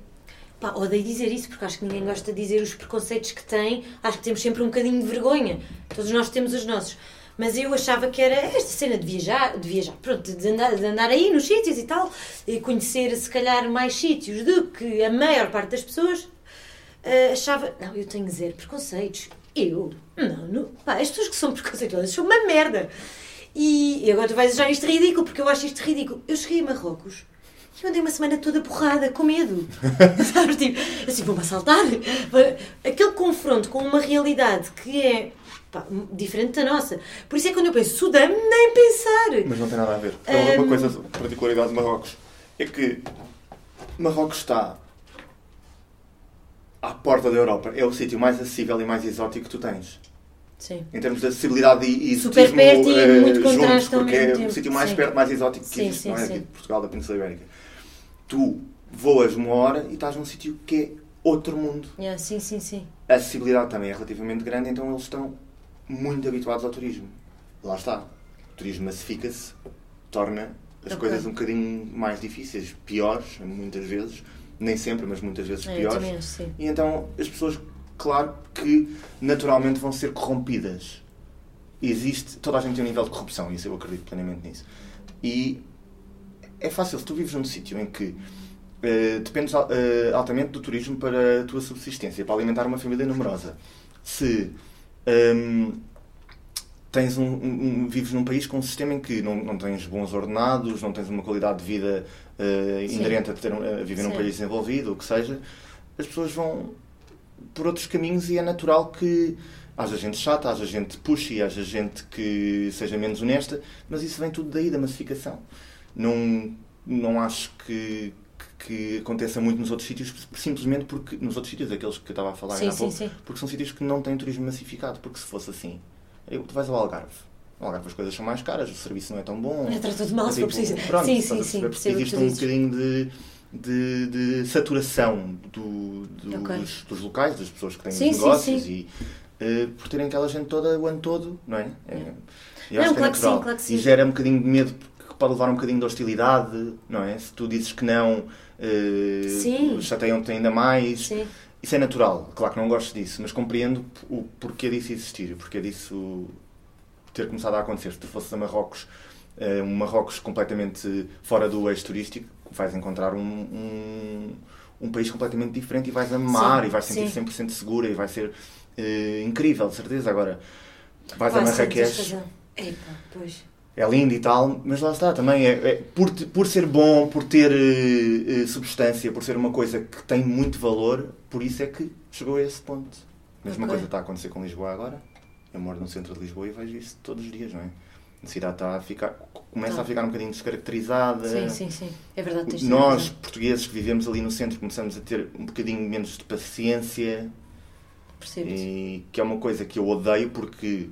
Pá, odeio dizer isso porque acho que ninguém gosta de dizer os preconceitos que tem. Acho que temos sempre um bocadinho de vergonha. Todos nós temos os nossos. Mas eu achava que era esta cena de viajar, de viajar, pronto, de andar, de andar aí nos sítios e tal, e conhecer se calhar mais sítios do que a maior parte das pessoas. Uh, achava, não, eu tenho zero preconceitos. Eu? Não, não. Pá, as pessoas que são preconceituosas são uma merda. E, e agora tu vais achar isto ridículo, porque eu acho isto ridículo. Eu cheguei a Marrocos eu andei uma semana toda porrada, com medo. Sabes? Tipo, assim, vou-me assaltar. Aquele confronto com uma realidade que é pá, diferente da nossa. Por isso é que quando eu penso Sudão, nem pensar. Mas não tem nada a ver. Um... Uma coisa, particularidade de Marrocos, é que Marrocos está à porta da Europa. É o sítio mais acessível e mais exótico que tu tens. Sim. Em termos de acessibilidade e exotismo Super perto e uh, muito juntos, porque é o sítio mais sim. perto, mais exótico que sim, existe, sim, não é? Aqui de Portugal, da Península Ibérica tu voas uma hora e estás num sítio que é outro mundo. Yeah, sim, sim, sim. A acessibilidade também é relativamente grande, então eles estão muito habituados ao turismo. Lá está. O turismo massifica-se, torna as Ok. coisas um bocadinho mais difíceis, piores, muitas vezes. Nem sempre, mas muitas vezes É, piores. acho, sim. E então as pessoas, claro que naturalmente vão ser corrompidas. Existe, toda a gente tem um nível de corrupção, isso eu acredito plenamente nisso. E é fácil, se tu vives num sítio em que eh, dependes eh, altamente do turismo para a tua subsistência, para alimentar uma família numerosa. Se ehm, tens um, um- um- vives num país com um sistema em que não, não tens bons ordenados, não tens uma qualidade de vida Sim. inerente a, ter, um- a viver num Sim. país desenvolvido, o que seja, as pessoas vão por outros caminhos e é natural que haja gente chata, haja gente pushy, haja gente que seja menos honesta, mas isso vem tudo daí, da massificação. Não, não acho que, que, aconteça muito nos outros sítios, simplesmente porque, nos outros sítios, aqueles que eu estava a falar Sim, há sim, pouco, sim. porque são sítios que não têm turismo massificado, porque se fosse assim, eu, tu vais ao Algarve. No Algarve as coisas são mais caras, o serviço não é tão bom. É tratou-te mal É se for tipo, preciso. pronto, sim, sim, sim. existe um bocadinho de, de, de saturação do, dos, Ok. dos locais, das pessoas que têm Sim, os sim, negócios sim. e eh, por terem aquela gente toda o ano todo, não é? é É. eu Não, acho que é claro que sim, natural. claro que sim. E gera um bocadinho de medo, pode levar um bocadinho de hostilidade, não é? Se tu dizes que não, eh, Sim. chateiam-te ainda mais. Sim. Isso é natural, claro que não gosto disso, mas compreendo o porquê disso existir, o porquê disso ter começado a acontecer. Se tu fosses a Marrocos, eh, um Marrocos completamente fora do eixo turístico, vais encontrar um, um, um país completamente diferente e vais amar Sim, e vais sentir sim. 100% segura e vai ser eh, incrível, de certeza. Agora, vais a Marrakech. Epá, pois. É lindo e tal, mas lá está, também é, é por, por ser bom, por ter eh, substância, por ser uma coisa que tem muito valor, por isso é que chegou a esse ponto. A mesma Ok. coisa está a acontecer com Lisboa agora. Eu moro no centro de Lisboa e vejo isso todos os dias, não é? A cidade está a ficar, começa Tá. a ficar um bocadinho descaracterizada. Sim, sim, sim. É verdade, Nós, razão. portugueses que vivemos ali no centro, começamos a ter um bocadinho menos de paciência Percebo. e que é uma coisa que eu odeio porque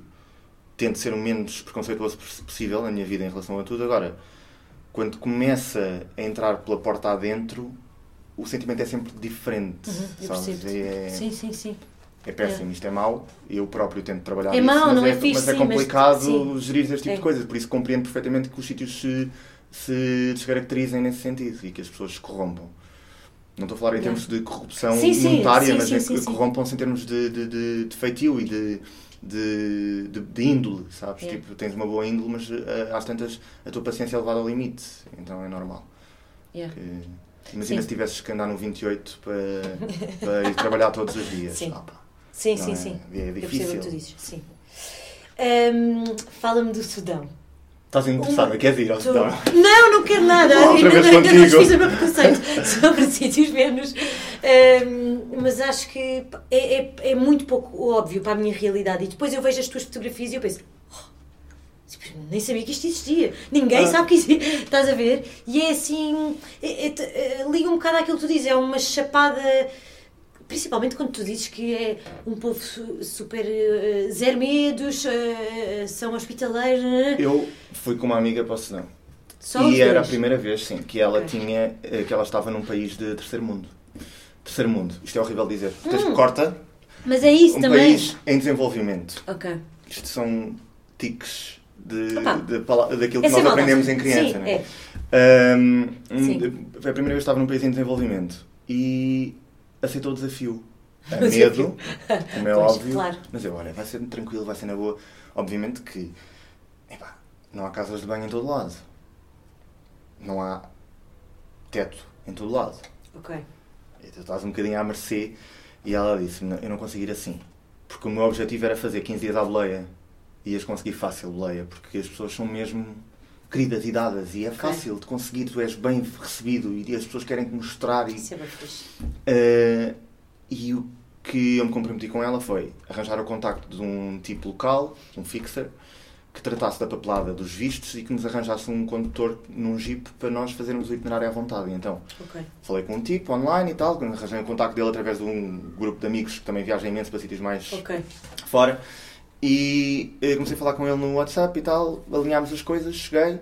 tento ser o menos preconceituoso possível na minha vida em relação a tudo. Agora, quando começa a entrar pela porta adentro, o sentimento é sempre diferente. Uhum. É, Sim, sim, sim. é péssimo, isto é mau. Eu próprio tento trabalhar É nisso, mau, mas não é é, fixe, mas é mas- complicado sim. gerir este tipo É. de coisas. Por isso compreendo perfeitamente que os sítios se, se descaracterizem nesse sentido e que as pessoas se corrompam. Não estou a falar em Yeah. termos de corrupção Sim, monetária, sim, mas é sim. corrompam-se em termos de, de, de, de feitio e de, de, de, de índole, sabes? Yeah. Tipo, tens uma boa índole, mas eh, às tantas a tua paciência é levada ao limite. Então é normal. Yeah. Que- imagina Sim. se tivesses que andar no 28 para, para ir trabalhar todos os dias. Sim. Ah, Sim, não sim, é? sim. É Eu percebo o difícil. que tu dizes. Sim. Hum, Fala-me do Sudão. Estás interessada? Queres ir ao Sudão? Não, não quero nada. Ainda, ainda não fiz o meu preconceito sobre sítios menos. Hum, mas acho que é, é, é muito pouco óbvio para a minha realidade. E depois eu vejo as tuas fotografias e eu penso. "Oh, nem sabia que isto existia. Ninguém Ah. sabe que existe. Estás a ver? E é assim. é- é- é- liga um bocado àquilo que tu dizes. É uma chapada. Principalmente quando tu dizes que é um povo su- super. eh, zero medos, eh, são hospitaleiros. né? Eu fui com uma amiga para o Sudão. Só e era a dois. primeira vez, sim, que ela Ok. tinha, que ela estava num país de terceiro mundo. Terceiro mundo. Isto é horrível dizer. Tens Hum. corta Mas é isso um também. país em desenvolvimento. Ok. Isto são tiques de, de pala- daquilo que Essa é nós aprendemos em criança. Sim, não é? é. Um, Sim. foi a primeira vez que estava num país em desenvolvimento e aceitou o desafio. A medo, como é Pois, óbvio. claro. Mas eu, olha, vai ser tranquilo, vai ser na boa. Obviamente que epá, não há casas de banho em todo lado. Não há teto em todo lado. Ok. E tu estás um bocadinho à mercê e ela disse eu não consigo ir assim. Porque o meu objetivo era fazer 15 dias à boleia. E ias conseguir fácil boleia, porque as pessoas são mesmo queridas e dadas e é fácil de conseguir, tu és bem recebido e as pessoas querem te mostrar e Isso é bem fixe. Uh, e o que eu me comprometi com ela foi arranjar o contacto de um tipo local, um fixer, que tratasse da papelada dos vistos e que nos arranjasse um condutor num jeep para nós fazermos o itinerário à vontade. E então Ok. falei com um tipo online e tal, arranjei o contacto dele através de um grupo de amigos que também viaja imenso para sítios mais Ok. fora. E eh, comecei a falar com ele no WhatsApp e tal, alinhámos as coisas, cheguei,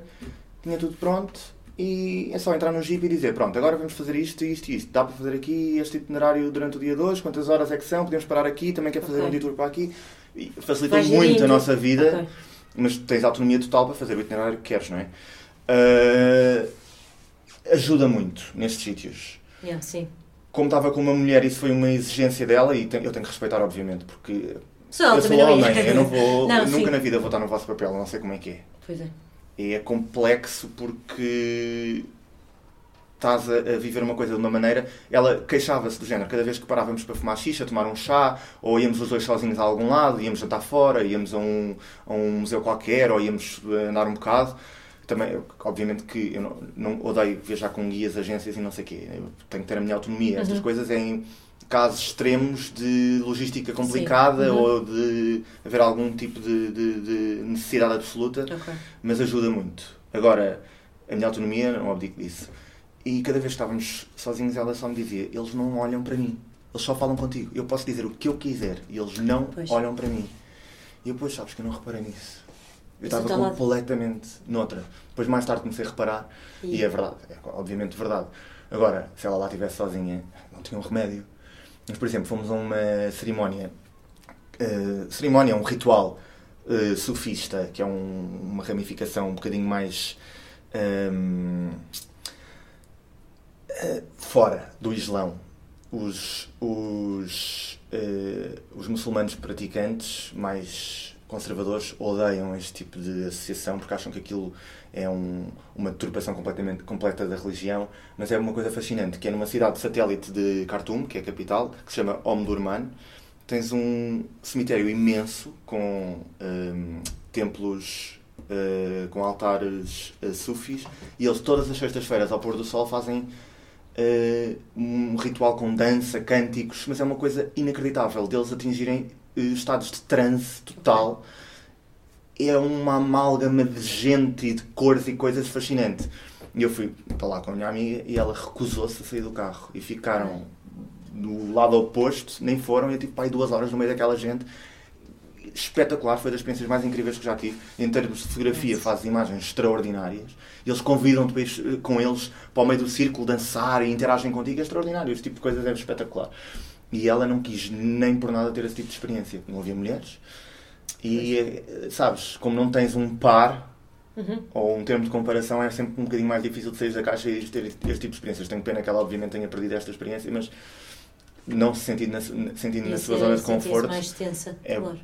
tinha tudo pronto e é só entrar no Jeep e dizer, pronto, agora vamos fazer isto, isto e isto. Dá para fazer aqui este itinerário durante o dia 2, quantas horas é que são, podemos parar aqui, também quer fazer okay. um detour para aqui. E facilita Vai muito a nossa vida, okay. Mas tens autonomia total para fazer o itinerário que queres, não é? Uh, ajuda muito nestes sítios. Yeah, sim. Como estava com uma mulher, isso foi uma exigência dela e eu tenho que respeitar, obviamente, porque Só, eu sou homem, eu não vou, não, nunca sim. na vida vou estar no vosso papel, não sei como é que é. Pois é. E é complexo porque estás a, a, viver uma coisa de uma maneira. Ela queixava-se do género, cada vez que parávamos para fumar xixa, tomar um chá, ou íamos os dois sozinhos a algum lado, íamos jantar fora, íamos a um, a um museu qualquer, ou íamos andar um bocado. Também, obviamente que eu não, não odeio viajar com guias, agências e não sei o quê. Eu tenho que ter a minha autonomia. Uhum. Estas coisas é em casos extremos de logística complicada uhum. ou de haver algum tipo de, de, de necessidade absoluta, okay. mas ajuda muito. Agora, a minha autonomia, não abdico disso. E cada vez que estávamos sozinhos, ela só me dizia: eles não olham para mim, eles só falam contigo. Eu posso dizer o que eu quiser e eles não pois. olham para mim. E eu, pois, sabes que eu não reparei nisso. Eu estava completamente noutra. Depois, mais tarde, comecei a reparar e, e é verdade, é obviamente verdade. Agora, se ela lá estivesse sozinha, não tinha um remédio. Mas, por exemplo, fomos a uma cerimónia. Uh, cerimónia é um ritual uh, sufista, que é um, uma ramificação um bocadinho mais. Um, ehm, fora do Islão. Os, os, os muçulmanos praticantes mais conservadores odeiam este tipo de associação porque acham que aquilo é um, uma deturpação completamente completa da religião, mas é uma coisa fascinante, que é numa cidade satélite de Khartoum, que é a capital, que se chama Omdurman, tens um cemitério imenso com um, templos uh, com altares sufis e eles todas as sextas-feiras ao pôr do sol fazem uh, um ritual com dança, cânticos, mas é uma coisa inacreditável deles atingirem estados de transe total é uma amálgama de gente e de cores e coisas fascinante. E eu fui para lá com a minha amiga e ela recusou-se a sair do carro e ficaram do lado oposto, nem foram. Eu tive pai duas horas no meio daquela gente. Espetacular, foi das experiências mais incríveis que já tive. Em termos de fotografia, fazes imagens extraordinárias. Eles convidam-te com eles para o meio do círculo dançar e interagem contigo. É extraordinário. Esse tipo de coisas é espetacular. E ela não quis nem por nada ter esse tipo de experiência. Não havia mulheres e, eh, sabes, como não tens um par uhum. ou um termo de comparação, é sempre um bocadinho mais difícil de sair da caixa e ter este tipo de experiências. Tenho pena que ela, obviamente, tenha perdido esta experiência, mas não se sentindo na, sentindo na sua zona de conforto. mais tensa, é, claro.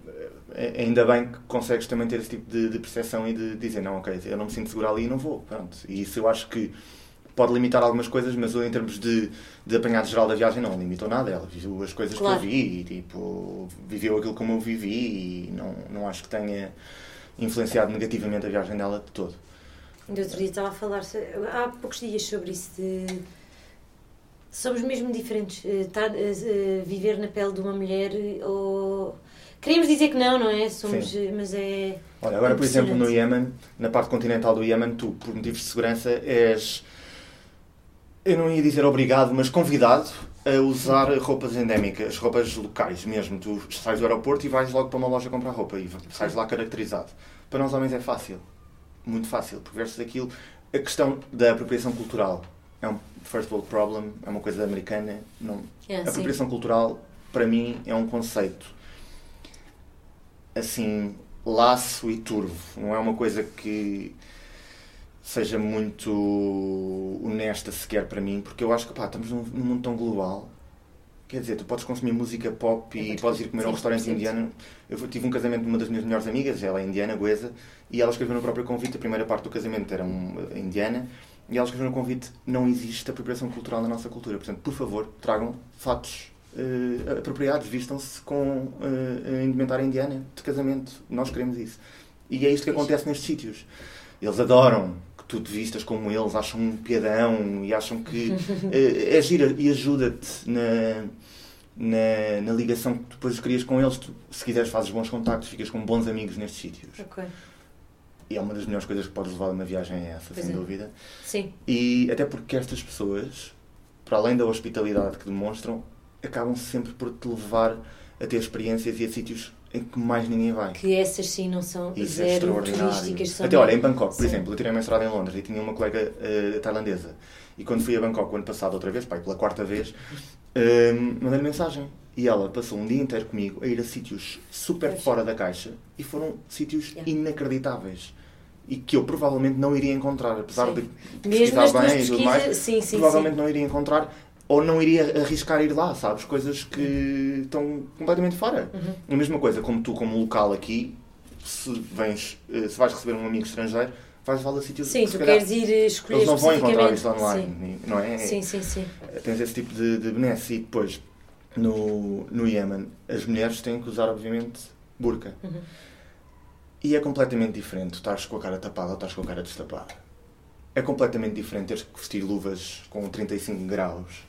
É, ainda bem que consegues também ter esse tipo de, de percepção e de dizer: não, ok, eu não me sinto seguro ali e não vou. Pronto. E isso eu acho que pode limitar algumas coisas, mas em termos de, de apanhado geral da viagem não limitou nada. Ela viveu as coisas claro. que eu vi e tipo, viveu aquilo como eu vivi e não, não acho que tenha influenciado negativamente a viagem dela de todo. Ainda outro dia estava a falar há poucos dias sobre isso de somos mesmo diferentes. Estar, uh, uh, viver na pele de uma mulher ou Queríamos dizer que não, não é? Somos, Sim. mas é. Olha, agora, por exemplo, no Iémen, na parte continental do Iémen, tu, por motivos de segurança, és eu não ia dizer obrigado, mas convidado a usar roupas endémicas, roupas locais mesmo. Tu sais do aeroporto e vais logo para uma loja comprar roupa e sais lá caracterizado. Para nós homens é fácil. Muito fácil, porque versus aquilo. A questão da apropriação cultural é um first world problem, é uma coisa americana. Não. É, a apropriação cultural, para mim, é um conceito assim, laço e turvo. Não é uma coisa que seja muito honesta sequer para mim, porque eu acho que pá, estamos num, num mundo tão global. Quer dizer, tu podes consumir música pop e é podes ir comer a um restaurante sim, indiano. Eu tive um casamento de uma das minhas melhores amigas, ela é indiana, goesa, e ela escreveu no próprio convite, a primeira parte do casamento era um, indiana, e ela escreveu no convite: não existe apropriação cultural na nossa cultura. Portanto, por favor, tragam fatos uh, apropriados, vistam-se com uh, indumentária indiana de casamento. Nós queremos isso. E é isto que acontece nestes sítios. Eles adoram que tu te vistas como eles, acham um piadão e acham que é, é gira e ajuda-te na, na, na, ligação que depois crias com eles. Tu, se quiseres, fazes bons contactos, ficas com bons amigos nestes sítios. Okay. E é uma das melhores coisas que podes levar numa viagem é essa, pois sem é. dúvida. Sim. E até porque estas pessoas, para além da hospitalidade que demonstram, acabam sempre por te levar a ter experiências e a sítios em que mais ninguém vai. Que essas sim não são Isso é zero extraordinário. turísticas. São Até olha, em mesmo- Bangkok, por Sim. exemplo, eu tirei mestrado em Londres e tinha uma colega eh, tailandesa. E quando fui a Bangkok o ano passado, outra vez, pai, pela quarta vez, eh, mandei-lhe mensagem. E ela passou um dia inteiro comigo a ir a sítios super Pois. fora da caixa e foram sítios Yeah. inacreditáveis. E que eu provavelmente não iria encontrar, apesar Sim. de Mesmo pesquisar tuas bem e tudo mais, sim, sim, provavelmente não iria encontrar ou não iria arriscar ir lá, sabes? Coisas que estão completamente fora. Uhum. A mesma coisa, como tu, como local aqui, se vens, eh, se vais receber um amigo estrangeiro, vais levá-lo a sítios Sim, que tu queres ir eh, escolher eles não vão encontrar isto online, não é? Sim, sim, sim. sim. Tens esse tipo de, de benesse. E depois, no, no Iémen, as mulheres têm que usar, obviamente, burca. Uhum. E é completamente diferente. Tu estás com a cara tapada ou estás com a cara destapada. É completamente diferente teres que vestir luvas com 35 graus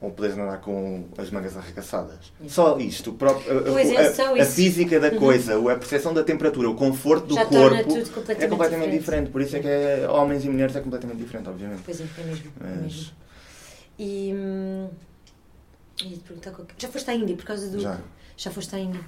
ou poderes andar com as mangas arregaçadas. Só isto, próprio, a, Pois é, a- só a isso. física da Uhum. coisa, a percepção da temperatura, o conforto do Já torna corpo tudo completamente, é completamente diferente. diferente. Por isso é que é, homens e mulheres é completamente diferente, obviamente. Pois é, é mesmo. É Mas mesmo. E. Hum. Já foste à Índia por causa do. já, Já foste à Índia.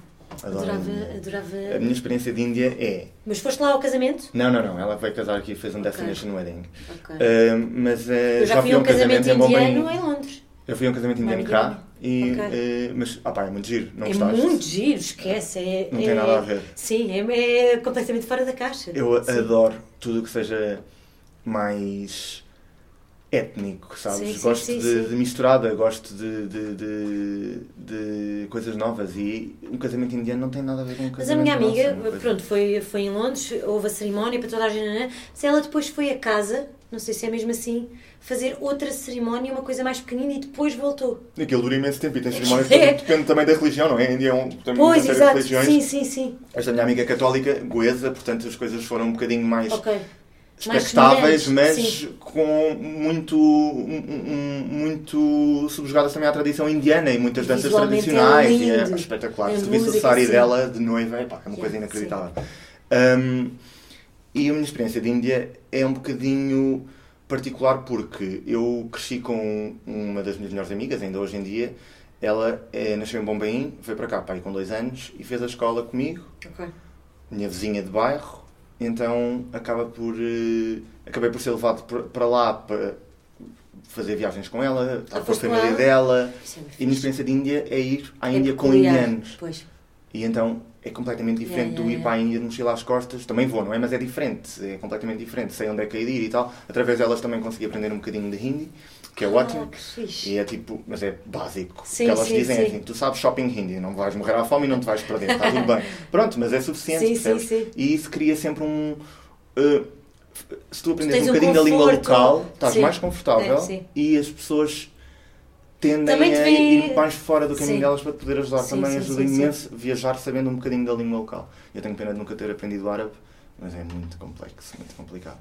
adoro. a Adorava, adorava. A minha experiência de Índia é. Mas foste lá ao casamento? Não, não, não. Ela veio casar aqui e fez um Ok. destination wedding. Ok. Uh, mas uh, Eu já, fui a um casamento em Bombaim. indiano em Londres. Eu fui a um casamento indiano cá. E, Ok. uh, mas, ah pá, é muito giro. Não é gostaste? muito giro, esquece. É, Não é- tem nada a ver. Sim, é, é completamente fora da caixa. Eu Sim. adoro tudo o que seja mais étnico, sabes? Sim, sim, gosto de, de misturada, gosto de, de, de, coisas novas e um casamento indiano não tem nada a ver com um Mas a casamento minha amiga, nosso, é pronto, foi, foi em Londres, houve a cerimónia para toda a gente, né? mas ela depois foi a casa, não sei se é mesmo assim, fazer outra cerimónia, uma coisa mais pequenina e depois voltou. Aquilo dura imenso tempo e tem cerimónias, É. depende também da religião, não é? A Índia é um, tem Pois, exato, religiões. sim, sim, sim. Esta minha amiga é católica, goesa, portanto as coisas foram um bocadinho mais Ok. Mais expectáveis, mas sim. com muito, um- um- muito subjugadas também à tradição indiana e muitas danças é tradicionais. e é lindo. espetacular. A Se tu visse o sari dela de noiva, é, pá, é uma coisa inacreditável. Um, e a minha experiência de Índia é um bocadinho particular porque eu cresci com uma das minhas melhores amigas, ainda hoje em dia. Ela é, nasceu em Bombaim, veio para cá pai, com dois anos e fez a escola comigo Ok. minha vizinha de bairro, então acaba por eh, acabei por ser levado por- para lá para fazer viagens com ela, estar com a família ela? dela. É E a minha experiência de Índia é ir à É Índia com indianos. Pois. E então é completamente diferente Yeah, do yeah, ir yeah. para a Índia de mochila às costas. Também vou, não é? Mas é diferente. É completamente diferente. Sei onde é que é ir e tal. Através delas também consegui aprender um bocadinho de hindi, que é ótimo. Ah, que fixe. E é tipo, mas é básico. Sim, o que elas sim, dizem é sim. assim: tu sabes shopping hindi, não vais morrer à fome e não te vais perder, está tudo bem. Pronto, mas é suficiente, Sim, sim, percebes? sim. E isso cria sempre um. uh, se tu aprendes um um bocadinho da língua local, estás Sim. mais confortável É, sim. e as pessoas tendem Também a ir mais fora do caminho Sim. delas para poder ajudar. Sim, Também sim, ajuda imenso viajar sabendo um bocadinho da língua local. Eu tenho pena de nunca ter aprendido árabe, mas é muito complexo, muito complicado.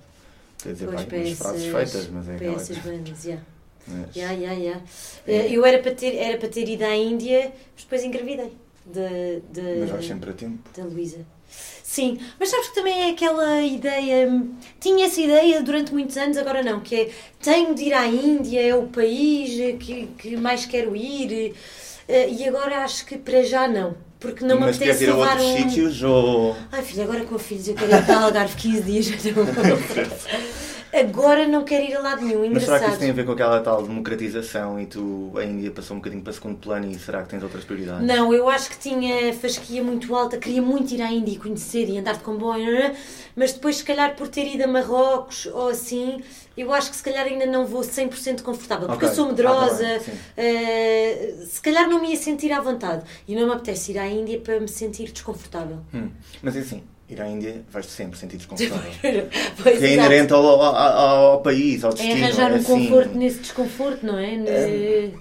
Quer dizer, Pois, vai, frases feitas, mas é essas bandas, yeah. mas- Yeah, yeah, yeah. É. Eh, Eu era para, ter, era para ter ido à Índia, mas depois engravidei de, de, Mas vais sempre a tempo. da Luísa. Sim, mas sabes que também é aquela ideia. Tinha essa ideia durante muitos anos, agora não, que é tenho de ir à Índia, é o país que, que mais quero ir, eh, e agora acho que para já não. Porque não me mas queres apetece ir a outros um. sítios ou. Ai filho, agora com filhos eu quero ir para Algarve 15 dias. agora não quero ir a lado nenhum, Mas será que engraçado. isso tem a ver com aquela tal democratização e tu a Índia passou um bocadinho para segundo plano e será que tens outras prioridades? Não, eu acho que tinha fasquia muito alta, queria muito ir à Índia e conhecer e andar de comboio, né? mas depois, se calhar, por ter ido a Marrocos ou assim, eu acho que se calhar ainda não vou 100% confortável, porque Ok. eu sou Ah, medrosa, tá bem, sim. eh, se calhar não me ia sentir à vontade e não me apetece ir à Índia para me sentir desconfortável. Hum. Mas é assim, ir à Índia vais-te sempre sentir desconfortável. Que é inerente ao, ao, ao- país, ao É destino. arranjar um assim. conforto nesse desconforto, não é? Ne-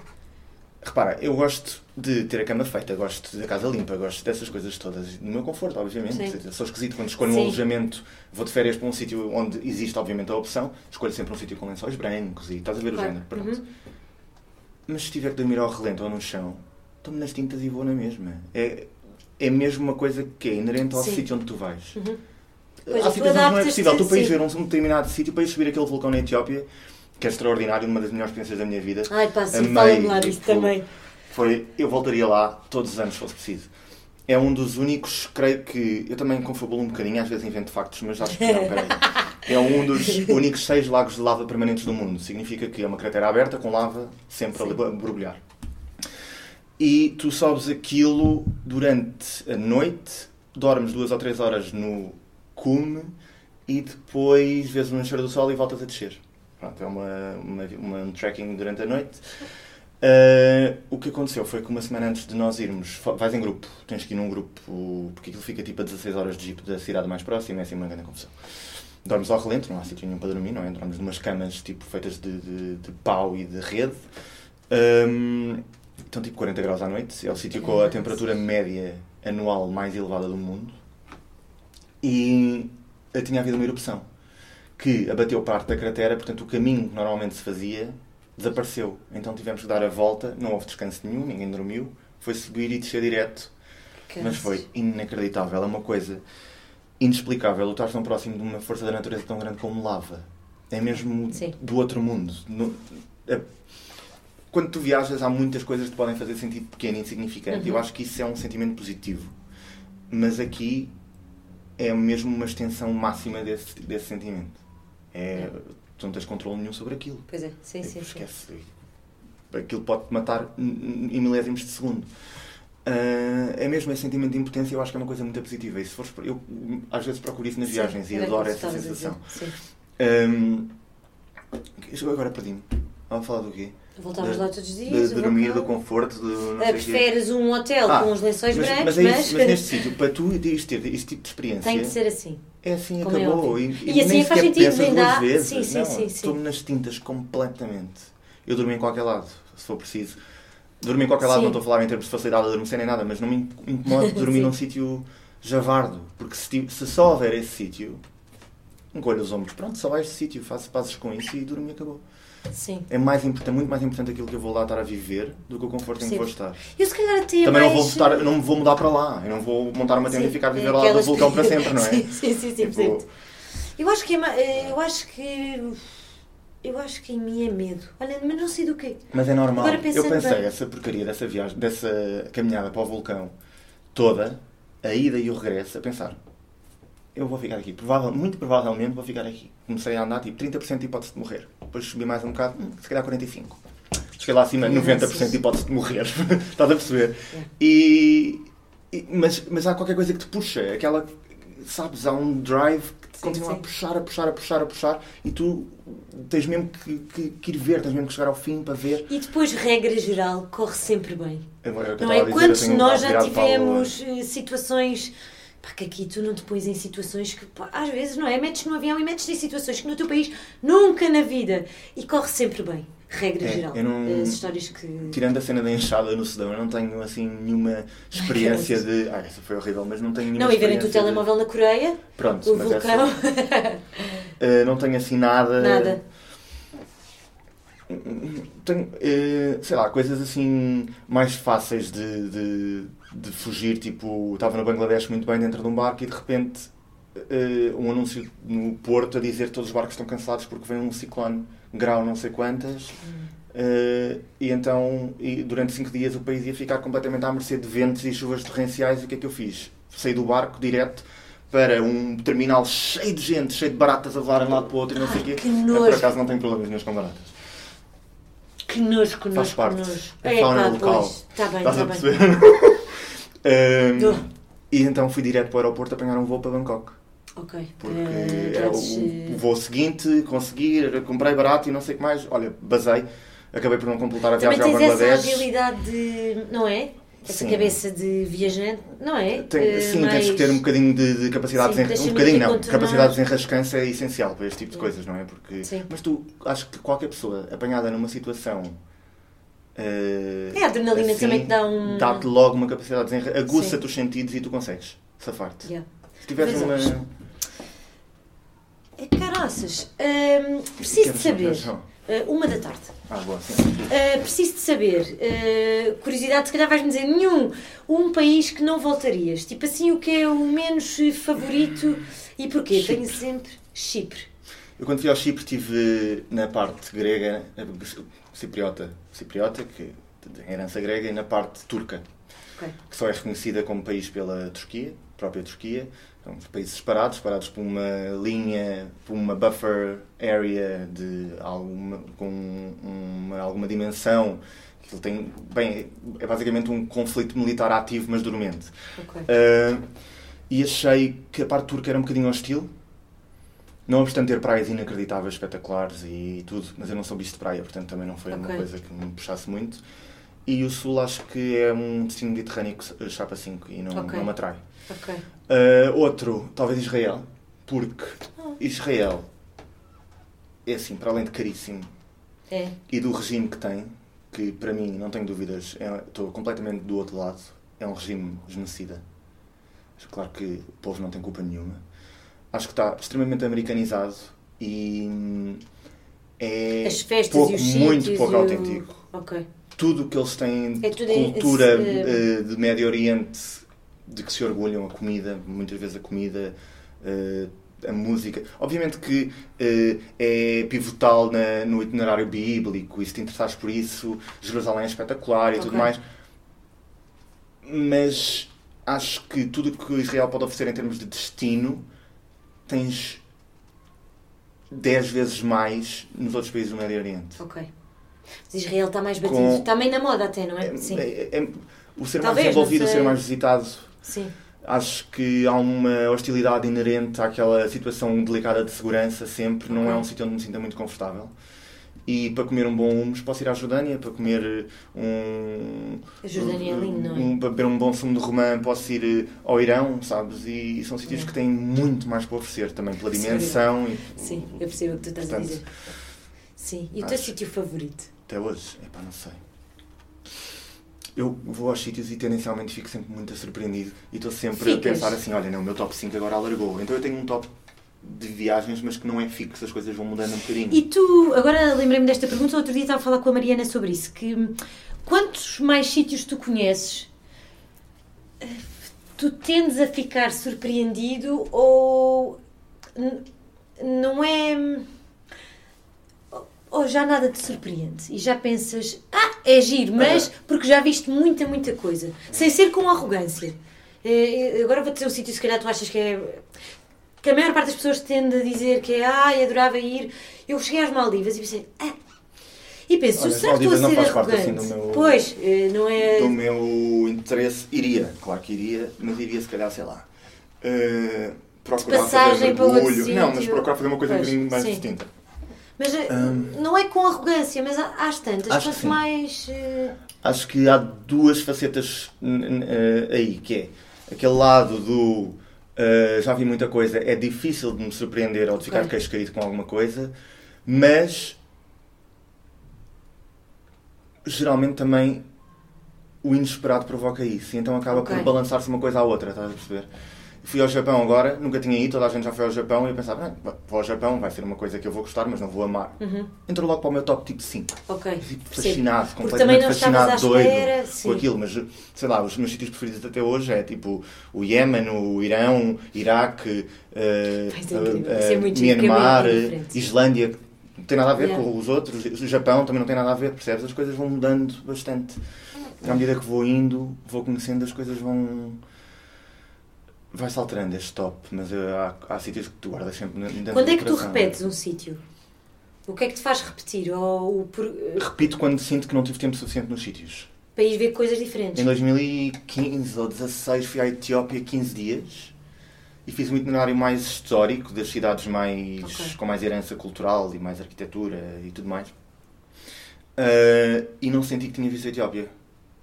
Repara, eu gosto de ter a cama feita, gosto da casa limpa, gosto dessas coisas todas. No meu conforto, obviamente. Sim. Eu sou esquisito quando escolho um Sim. alojamento, vou de férias para um sítio onde existe, obviamente, a opção, escolho sempre um sítio com lençóis brancos e estás a ver Claro. o género. Pronto. Uhum. Mas se tiver que dormir ao relento ou no chão, tomo nas tintas e vou na mesma. É, é mesmo uma coisa que é inerente ao Sim. sítio onde tu vais. Uhum. Pois, Há tu situações que não é possível. Tu para ir ver um, um determinado sítio, para ir subir aquele vulcão na Etiópia, que é extraordinário, uma das melhores experiências da minha vida. Ai pá, sim, fala-me lá disso também. Foi, eu voltaria lá todos os anos se fosse preciso. é um dos únicos, creio que. Eu também confabulo um bocadinho, às vezes invento factos, mas acho que não, peraí. É um dos únicos seis lagos de lava permanentes do mundo. Significa que é uma cratera aberta com lava sempre Sim. a borbulhar. E tu sobes aquilo durante a noite, dormes duas ou três horas no cume e depois vês o nascer do sol e voltas a descer. Pronto, é uma, uma, uma um trekking durante a noite. Uh, o que aconteceu foi que uma semana antes de nós irmos, vais em grupo, tens que ir num grupo, porque aquilo fica tipo a 16 horas de jeep da cidade mais próxima, é assim uma grande confusão. Dormes ao relento, não há sítio nenhum para dormir, não é? Dormes numas camas tipo feitas de, de, de pau e de rede. Um, então, tipo 40 graus à noite, é o sítio com a temperatura média anual mais elevada do mundo. E tinha havido uma erupção que abateu parte da cratera, portanto, o caminho que normalmente se fazia desapareceu. Então tivemos que dar a volta, não houve descanso nenhum, ninguém dormiu, foi subir e descer direto. Mas foi inacreditável, é uma coisa inexplicável lutar tão próximo de uma força da natureza tão grande como lava. É mesmo Sim. do outro mundo. No, quando tu viajas, há muitas coisas que te podem fazer sentido pequeno e insignificante. Uhum. Eu acho que isso é um sentimento positivo. Mas aqui é mesmo uma extensão máxima desse, desse sentimento. É, tu não tens controle nenhum sobre aquilo. Pois é, sim, sim. Esquece. Sim. Aquilo pode-te matar em milésimos de segundo. Uh, é mesmo esse sentimento de impotência, eu acho que é uma coisa muito positiva. E se fores, eu às vezes procuro isso nas sim, viagens e adoro essa sensação. Um, agora perdi-me. Vamos falar do quê? Voltávamos lá todos os dias. De, de dormir, do conforto. De, preferes um hotel ah, com os lençóis mas, brancos, mas, é isso, mas... mas neste sítio, para tu ires ter este tipo de experiência. Tem que ser assim. É assim, Como é acabou. É e, e, assim faz sentido, ainda vezes. Sim, sim, não, sim, Estou-me nas tintas completamente. Eu durmo em qualquer lado, se for preciso. Dormir em qualquer lado, sim. não estou a falar em termos de facilidade de adormecer nem nada, mas não me incomoda dormir num sítio javardo. Porque se, se só houver esse sítio, encolho os ombros. Pronto, só vai esse sítio, faço passos com isso e durmo e acabou. Sim. É mais muito mais importante aquilo que eu vou lá estar a viver do que o conforto em que vou estar. Eu se calhar até Também mais... não vou voltar, não me vou mudar para lá. Eu não vou montar uma tenda e ficar a viver ao lado do vulcão para sempre, não é? Sim, sim, sim. sim, tipo... Eu acho que é, eu acho que eu acho que em mim é medo. Olha, mas não sei do quê. Mas é normal. eu pensei bem... essa porcaria dessa viagem, dessa caminhada para o vulcão toda, a ida e o regresso, a pensar, eu vou ficar aqui. Provável, muito provavelmente vou ficar aqui. Comecei a andar tipo 30% de hipótese de morrer. Depois subi mais um bocado, se calhar 45%. Cheguei lá acima, 90% de hipótese de morrer. Estás a perceber? É. E, e, mas, mas há qualquer coisa que te puxa. Aquela, sabes, há um drive que te continua sim. a puxar, a puxar, a puxar, a puxar. E tu tens mesmo que, que, que, ir ver, tens mesmo que chegar ao fim para ver. E depois, regra geral, corre sempre bem. É, é não é? Quantos nós já tivemos. Eh, situações Pá, que aqui tu não te pões em situações que, pá, às vezes, não é? Metes no avião e metes em situações que no teu país nunca na vida. E corre sempre bem, regra é, geral. Não, As histórias que. Tirando a cena da enxada no Sudão, eu não tenho assim nenhuma experiência de. Ah, essa foi horrível, mas não tenho nenhuma Não, e verem o telemóvel de... na Coreia. Pronto, o mas vulcão. Essa... uh, não tenho assim nada. Nada. Tenho, uh, sei lá, coisas assim mais fáceis de, de de fugir, tipo, estava no Bangladesh muito bem dentro de um barco e de repente uh, um anúncio no Porto a dizer que todos os barcos estão cancelados porque vem um ciclone grau não sei quantas. Uh, e então, e durante cinco dias o país ia ficar completamente à mercê de ventos e chuvas torrenciais. E o que é que eu fiz? Saí do barco direto para um terminal cheio de gente, cheio de baratas a voar de um lado para o outro e não sei o quê. Que nojo. Por acaso não tenho problemas nenhum com baratas. Que nojo, que nojo, Faz parte. Que. É fauna é, local. Está bem, está bem. Um, e então fui direto para o aeroporto apanhar um voo para Bangkok. Ok. Porque uh, era o, o, voo seguinte, consegui, comprei barato e não sei o que mais. Olha, basei. Acabei por não completar a viagem ao Bangladesh. Também tens essa agilidade de... não é? Essa sim. cabeça de viajante, não é? Tem, uh, sim, mais... tens que ter um bocadinho de, de capacidade sim, de Um bocadinho não. Capacidade de desenrascança é essencial para este tipo de coisas, não é? Porque, sim. Mas tu, acho que qualquer pessoa apanhada numa situação Uh, é, a adrenalina assim, também te dá um. Dá-te logo uma capacidade de aguça-te os sentidos e tu consegues safar-te. Yeah. Se tiveres uma. É caraças. Preciso de saber. Uh, uma da tarde. Ah, boa, sim. Uh, preciso de saber. Uh, curiosidade, se calhar vais-me dizer nenhum. Um país que não voltarias. Tipo assim, o que é o menos favorito e porquê? Chipre. Tenho sempre Chipre. Eu quando fui ao Chipre estive na parte grega, cipriota, cipriota que tem herança grega, e na parte turca. okay. que só é reconhecida como país pela Turquia, própria Turquia. Os países separados, separados por uma linha, por uma buffer area de alguma, com uma, alguma dimensão. Que ele tem, bem, é basicamente um conflito militar ativo, mas dormente. Okay. Uh, e achei que a parte turca era um bocadinho hostil. Não obstante ter praias inacreditáveis, espetaculares e tudo, mas eu não sou bicho de praia, portanto também não foi okay. uma coisa que me puxasse muito. E o Sul acho que é um destino mediterrâneo chapa 5 e não, okay. não me atrai. Okay. Uh, outro, talvez Israel, porque oh. Israel é assim, para além de caríssimo é. e do regime que tem, que para mim, não tenho dúvidas, é, estou completamente do outro lado, é um regime genocida. Claro que o povo não tem culpa nenhuma. Acho que está extremamente americanizado e hum, é As festas pouco, e os muito pouco o... autêntico. Okay. Tudo o que eles têm é de cultura esse... Eh, de Médio Oriente de que se orgulham, a comida, muitas vezes a comida, eh, a música. Obviamente que uh, é pivotal na, no itinerário bíblico e se te interessares por isso, Jerusalém é espetacular e okay. tudo mais. Mas acho que tudo o que Israel pode oferecer em termos de destino tens 10 vezes mais nos outros países do Médio Oriente. Ok. Mas Israel está mais batido. Com... Está meio na moda até, não é? é Sim. É, é, o ser Talvez, mais desenvolvido, o ser mais visitado. Sim. Acho que há uma hostilidade inerente àquela situação delicada de segurança sempre. Não é um sítio onde me sinta muito confortável. E para comer um bom hummus posso ir à Jordânia, para comer um. A Jordânia é lindo, não é? Um, para beber um bom sumo de romã posso ir eh, ao Irão, sabes? E, são sítios é. que têm muito mais para oferecer também, pela dimensão. Sim, e, Sim eu percebo o que tu estás portanto, a dizer. Sim, e o teu sítio favorito? Até hoje? Epá, não sei eu vou aos sítios e tendencialmente fico sempre muito surpreendido e estou sempre Ficas. a pensar assim, olha, não, o meu top 5 agora alargou. Então eu tenho um top de viagens, mas que não é fixo, as coisas vão mudando um bocadinho. E tu, agora lembrei-me desta pergunta, outro dia estava a falar com a Mariana sobre isso, que quantos mais sítios tu conheces, tu tendes a ficar surpreendido ou não é ou já nada te surpreende e já pensas, ah, é giro, mas porque já viste muita, muita coisa, sem ser com arrogância. É, agora vou dizer um sítio, se calhar tu achas que é. que a maior parte das pessoas tende a dizer que é, ai, adorava ir. Eu cheguei às Maldivas e pensei, ah. E penso, Olha, será que estou a ser arrogante? Assim do meu, pois, eh, não é. Do meu interesse, iria, claro que iria, mas iria se calhar, sei lá. Uh, procurar fazer mergulho. Não, mas procurar fazer uma coisa pois, um bocadinho mais sim. distinta mas um, não é com arrogância, mas às tantas, quanto mais. Uh... Acho que há duas facetas uh, aí, que é aquele lado do uh, já vi muita coisa, é difícil de me surpreender ou de ficar okay. queixo caído com alguma coisa, mas geralmente também o inesperado provoca isso, e então acaba okay. por balançar-se uma coisa à outra, estás a perceber? Fui ao Japão agora, nunca tinha ido, toda a gente já foi ao Japão e eu pensava, ah, vou ao Japão, vai ser uma coisa que eu vou gostar, mas não vou amar. Uhum. Entrou logo para o meu top tipo 5. Ok. Fascinado, Sim. completamente fascinado, doido com aquilo. Mas, sei lá, os meus sítios preferidos até hoje é tipo o Iémen, o Irão, Iraque, uh, uh, uh, Myanmar, Islândia. Não tem nada a ver yeah. com os outros. O Japão também não tem nada a ver, percebes? As coisas vão mudando bastante. À medida que vou indo, vou conhecendo, as coisas vão Vai-se alterando este top, mas uh, há, há sítios que tu guardas sempre dentro Quando é que tu repetes um sítio? O que é que te faz repetir? Ou, por... Repito quando sinto que não tive tempo suficiente nos sítios. Para ir ver coisas diferentes? Em 2015 ou 2016 fui à Etiópia 15 dias e fiz um itinerário mais histórico das cidades mais okay. com mais herança cultural e mais arquitetura e tudo mais. Uh, e não senti que tinha visto a Etiópia.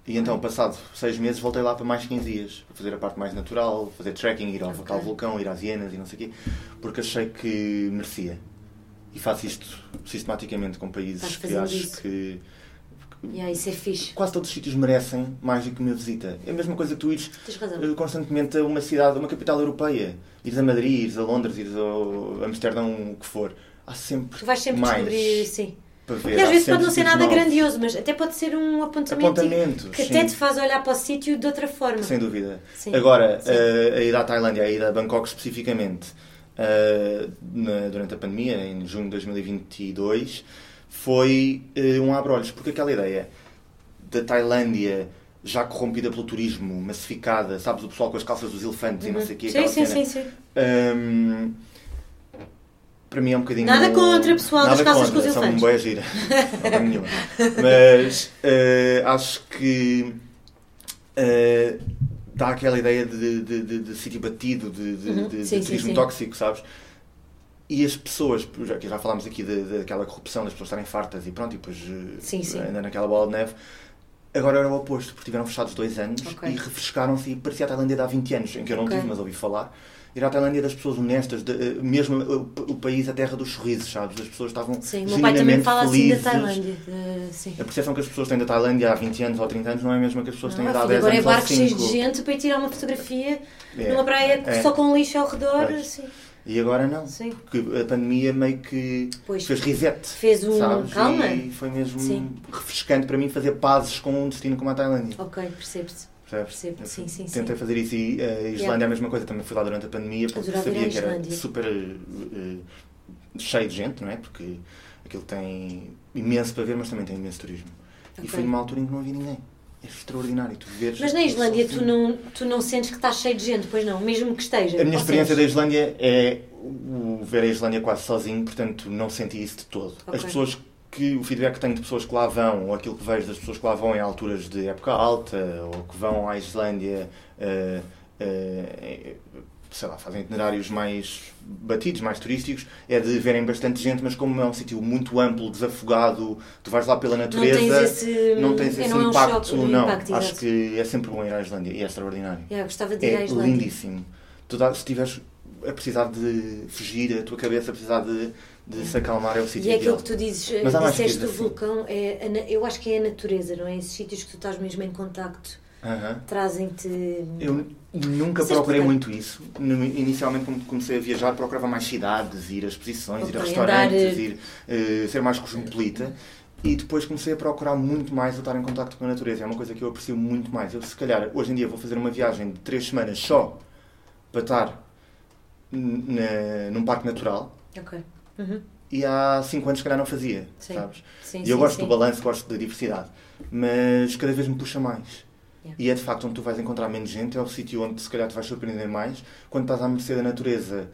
E então, passado seis meses, voltei lá para mais 15 dias, para fazer a parte mais natural, fazer trekking, ir ao okay. vulcão, ir às hienas e não sei o quê, porque achei que merecia. E faço isto sistematicamente com países que acho isso. que. Yeah, isso é fixe. Quase todos os sítios merecem mais do que uma visita. É a mesma coisa que tu ires eh, constantemente a uma cidade, uma capital europeia. Ires a Madrid, ires a Londres, ires a Amsterdão, o que for. Há sempre. Tu vais sempre mais. descobrir, sim ver. E às vezes pode não ser nada novos. grandioso, mas até pode ser um apontamento, apontamento que sim. até te faz olhar para o sítio de outra forma. Sem dúvida. Sim. Agora, sim. Uh, a ida à Tailândia, a ida a Bangkok especificamente, uh, na, durante a pandemia, em junho de 2022, foi uh, um abre-olhos, porque aquela ideia da Tailândia já corrompida pelo turismo, massificada, sabes, o pessoal com as calças dos elefantes uhum. e não sei o quê. Sim, sim, sim, sim. Um, para mim é um bocadinho. Nada contra, pessoal, nada das calças contra, com os elefantes. São gira. não nenhuma. Mas uh, acho que uh, dá aquela ideia de, de, de, de sítio batido, de, de, uhum. de, sim, de turismo sim, tóxico, sabes? E as pessoas, já, já falámos aqui daquela corrupção, das pessoas estarem fartas e pronto, e depois eh, sim, sim. ainda naquela bola de neve. Agora era o oposto, porque tiveram fechados dois anos okay. e refrescaram-se e parecia a Tailândia de há 20 anos, em que eu não okay. tive, mas ouvi falar. Era a Tailândia das pessoas honestas, de, eh, mesmo o, o, país, a terra dos sorrisos, sabes? As pessoas estavam Sim, meu pai também fala felizes. assim da Tailândia. Uh, sim. A percepção que as pessoas têm da Tailândia há 20 anos ou 30 anos não é a mesma que as pessoas não, têm há 10 agora anos. Agora é barcos cheios de gente para ir tirar uma fotografia é, numa praia é, só com lixo ao redor. Assim. E agora não. Sim. Porque a pandemia meio que pois, fez reset. Fez um. Sabes? Calma. E foi mesmo Sim. refrescante para mim fazer pazes com um destino como a Tailândia. Ok, percebes. Percebe? Sim, sim, Tentei sim. fazer isso e a Islândia yeah. é a mesma coisa. Também fui lá durante a pandemia porque Adorava sabia que era super uh, cheio de gente, não é? Porque aquilo tem imenso para ver, mas também tem imenso turismo. Okay. E foi numa altura em que não havia ninguém. É extraordinário. Tu veres mas na Islândia tu não, tu não sentes que está cheio de gente, pois não? Mesmo que esteja. A minha experiência sentes? da Islândia é o ver a Islândia quase sozinho, portanto não senti isso de todo. Okay. As pessoas que o feedback que tenho de pessoas que lá vão, ou aquilo que vejo das pessoas que lá vão em alturas de época alta, ou que vão à Islândia, uh, uh, sei lá, fazem itinerários mais batidos, mais turísticos, é de verem bastante gente, mas como é um sítio muito amplo, desafogado, tu vais lá pela natureza, não tens esse, não tens esse não impacto, é um não. Impacto, acho que é sempre bom ir à Islândia e é extraordinário. Yeah, gostava de ir é à Islândia. lindíssimo. Tu, se estiveres a precisar de fugir, a tua cabeça a precisar de de se acalmar é o sítio E é aquilo que tu dizes, Mas disseste do assim. vulcão, é, eu acho que é a natureza, não é? Esses sítios que tu estás mesmo em contacto uh -huh. trazem-te. Eu nunca procurei muito isso. Inicialmente, quando comecei a viajar, procurava mais cidades, ir a exposições, okay, ir a restaurantes, andar... Eh, ir, uh, ser mais cosmopolita. E depois comecei a procurar muito mais o estar em contacto com a natureza. É uma coisa que eu aprecio muito mais. Eu, se calhar, hoje em dia vou fazer uma viagem de três semanas só para estar num parque natural. Ok Uhum. E há 5 anos, se calhar, não fazia, sim. sabes? Sim, e eu sim, gosto do balanço, gosto da diversidade. Mas cada vez me puxa mais. Yeah. E é de facto onde tu vais encontrar menos gente, é o sítio onde se calhar te vais surpreender mais. Quando estás à mercê da natureza,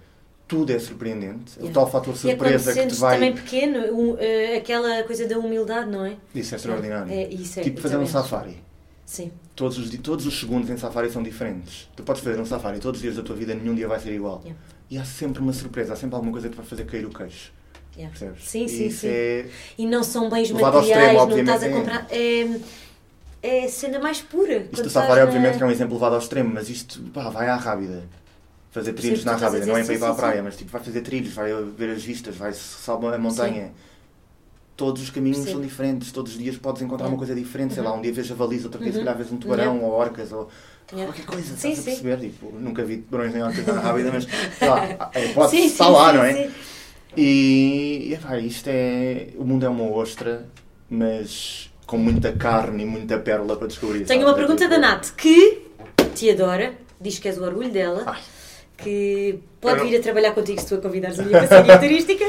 tudo é surpreendente. Yeah. O tal fator surpresa e é que te vai. também pequeno, um, uh, aquela coisa da humildade, não é? Isso é extraordinário. É, isso é, tipo fazer um safari. Sim. Todos os, todos os segundos em safari são diferentes. Tu podes fazer um safari todos os dias da tua vida, nenhum dia vai ser igual. Yeah. E há sempre uma surpresa, há sempre alguma coisa que te vai fazer cair o queixo. Yeah. Percebes? Sim, sim, sim. É... E não são bens materiais, extremo, não estás a comprar. É, é cena mais pura. Isto do safari, na... obviamente, que é um exemplo levado ao extremo, mas isto pá, vai à rábida. Fazer trilhos sim, na rábida, não é para ir para a praia, mas tipo, vai fazer trilhos, vai ver as vistas, vai salvar a montanha. Sim. Todos os caminhos sim. são diferentes, todos os dias podes encontrar uma coisa diferente, uhum. sei lá, uhum. um dia vês javalis, outro dia uhum. se calhar vês um tubarão uhum. ou orcas ou Yeah. Qualquer coisa, sim, estás a perceber? Tipo, nunca vi tubarões nem orcas na rábida, mas sei lá, é, pode estar lá, não é? E, epá, isto é. O mundo é uma ostra, mas com muita carne e muita pérola para descobrir. Tenho uma pergunta da Nath que te adora, diz que és o orgulho dela, Ai. que pode vir a trabalhar contigo se tu a convidares a minha passaria turística,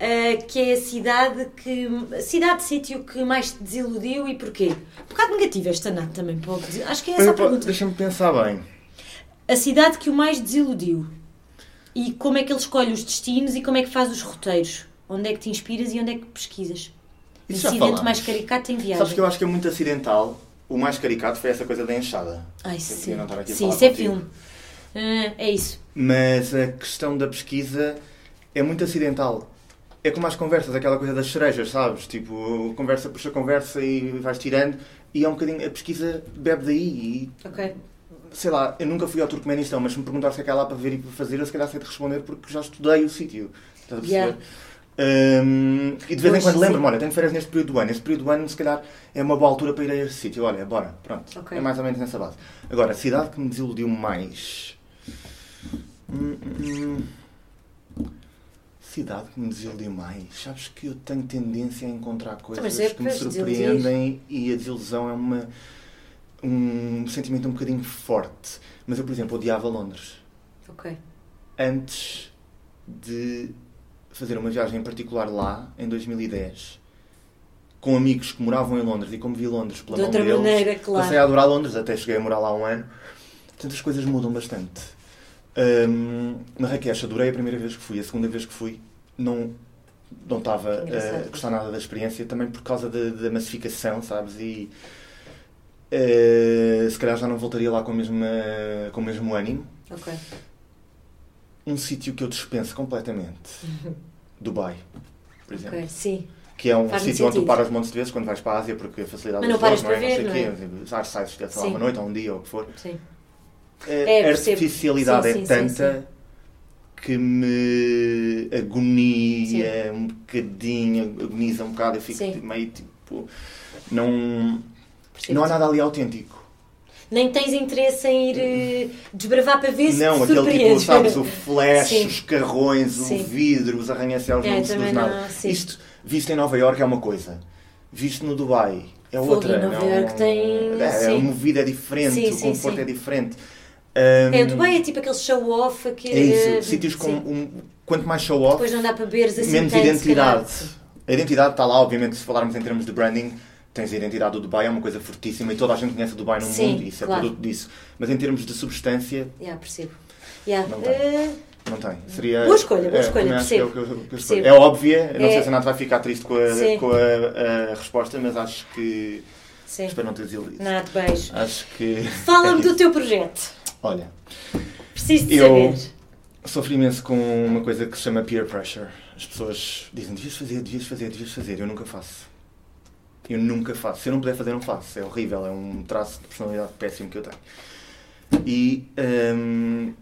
uh, que é a cidade que. A cidade, sítio que mais te desiludiu e porquê? Um bocado negativa esta Nath também, pode dizer. Acho que é essa a pergunta. Deixa-me pensar bem. A cidade que o mais desiludiu e como é que ele escolhe os destinos e como é que faz os roteiros. Onde é que te inspiras e onde é que pesquisas. Isso Incidente mais caricato em viagem. Sabes que eu acho que é muito acidental. O mais caricato foi essa coisa da enxada. Ai, sim. Sim, isso é filme. Uh, é isso. Mas a questão da pesquisa é muito acidental. É como as conversas, aquela coisa das cerejas, sabes? Tipo, conversa puxa conversa e vais tirando. E é um bocadinho. A pesquisa bebe daí. E ok sei lá, eu nunca fui ao Turcomenistão, mas se me perguntar se é que é lá para ver e para fazer, eu se calhar sei de responder porque já estudei o sítio. Estás a perceber? Yeah. Um, e de vez em quando lembro-me, olha, tenho férias neste período do ano. Este período do ano, se calhar, é uma boa altura para ir a este sítio. Olha, bora, pronto. Okay. É mais ou menos nessa base. Agora, a cidade que me desiludiu mais. Hum, hum, hum. Cidade que me desiludiu mais. Sabes que eu tenho tendência a encontrar coisas é que me surpreendem e a desilusão é uma um sentimento um bocadinho forte. Mas eu, por exemplo, odiava Londres. Ok. Antes de fazer uma viagem em particular lá, em 2010, com amigos que moravam em Londres e como vi Londres pela De mão outra deles, maneira, claro. passei a adorar Londres, até cheguei a morar lá um ano. Portanto, as coisas mudam bastante. Hum, Marrakech, adorei a primeira vez que fui. A segunda vez que fui, não, não estava a gostar nada da experiência, também por causa da, massificação, sabes? E eh, se calhar já não voltaria lá com o mesmo, com o mesmo ânimo. Ok. Um sítio que eu dispenso completamente. Dubai, por exemplo. Ok, sim. Que é um sítio onde tu paras montes de vezes quando vais para a Ásia, porque a facilidade Mas não paras para é? ver, não sei não o quê. Já sais, sei lá, Sim. uma noite ou um dia ou o que for. Sim. A É, percebo. artificialidade Sim, é sim, sim, tanta que me agonia um bocadinho, agoniza um bocado, eu fico Sim. meio tipo. Não, Percebo. não há nada ali autêntico. Nem tens interesse em ir eh, desbravar para ver se Não, te aquele tipo, sabes, o flash, Sim. os carrões, Sim. o vidro, os arranha-céus, É, não se nada. sim. Isto, visto em Nova Iorque é uma coisa, visto no Dubai é Fogo, outra. Nova não- Iorque tem- É, sim. a movida é diferente, Sim, o sim, conforto sim. é diferente. É, Hum, Dubai é tipo aquele show-off É isso, eh, sítios com um, quanto mais show-off, assim menos identidade. A identidade está lá, obviamente, se falarmos em termos de branding, tens a identidade do Dubai, é uma coisa fortíssima e toda a gente conhece o Dubai no Sim, mundo isso claro. é produto disso. Mas em termos de substância, Yeah, percebo. Yeah. Não tem. eh, não tem. Seria, Boa escolha, boa é, escolha, que é, percebo. que eu- que eu. Percebo. É óbvia, não É. sei se a Nath vai ficar triste com, a, Sim. com a, a resposta, mas acho que. sim. Espero não ter desiludido. Nada, beijo. Acho que. Fala-me é do teu projeto. Olha, Preciso de Eu- saber. sofri imenso com uma coisa que se chama peer pressure. As pessoas dizem: devias fazer, devias fazer, devias fazer. Eu nunca faço. Eu nunca faço. Se eu não puder fazer, não faço. É horrível, é um traço de personalidade péssimo que eu tenho. E hum,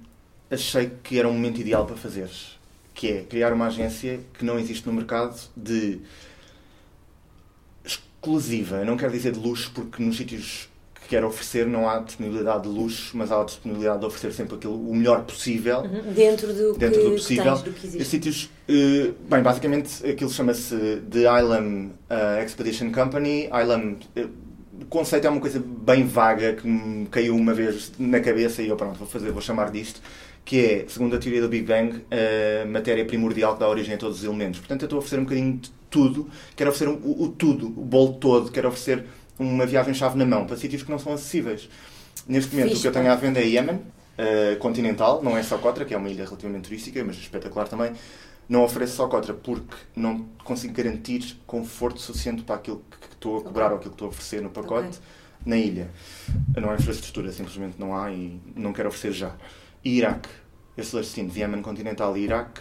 achei que era um momento ideal para fazer. Que é criar uma agência que não existe no mercado de exclusiva. Eu não quero dizer de luxo, porque nos sítios que quero oferecer não há disponibilidade de luxo, mas há a disponibilidade de oferecer sempre aquilo, o melhor possível Uhum. Dentro do dentro que, do que possível. tens, do que existe. sítios, eh, bem, basicamente aquilo chama-se The Island eh, Expedition Company. Island, eh, o conceito é uma coisa bem vaga que me caiu uma vez na cabeça e eu pronto, vou fazer, vou chamar disto, que é, segundo a teoria do Big Bang, a matéria primordial que dá origem a todos os elementos. Portanto, eu estou a oferecer um bocadinho de tudo, quero oferecer o, o tudo, o bolo todo, quero oferecer uma viagem-chave na mão para sítios que não são acessíveis. Neste momento, o que eu tenho à venda é Yemen, eh, continental, não é Socotra, que é uma ilha relativamente turística, mas espetacular também. Não ofereço Socotra porque não consigo garantir conforto suficiente para aquilo que estou a cobrar Ok. ou aquilo que estou a oferecer no pacote Ok. na ilha. Não é infraestrutura, simplesmente não há e não quero oferecer já. E Iraque, esses dois destinos, Yemen continental e Iraque,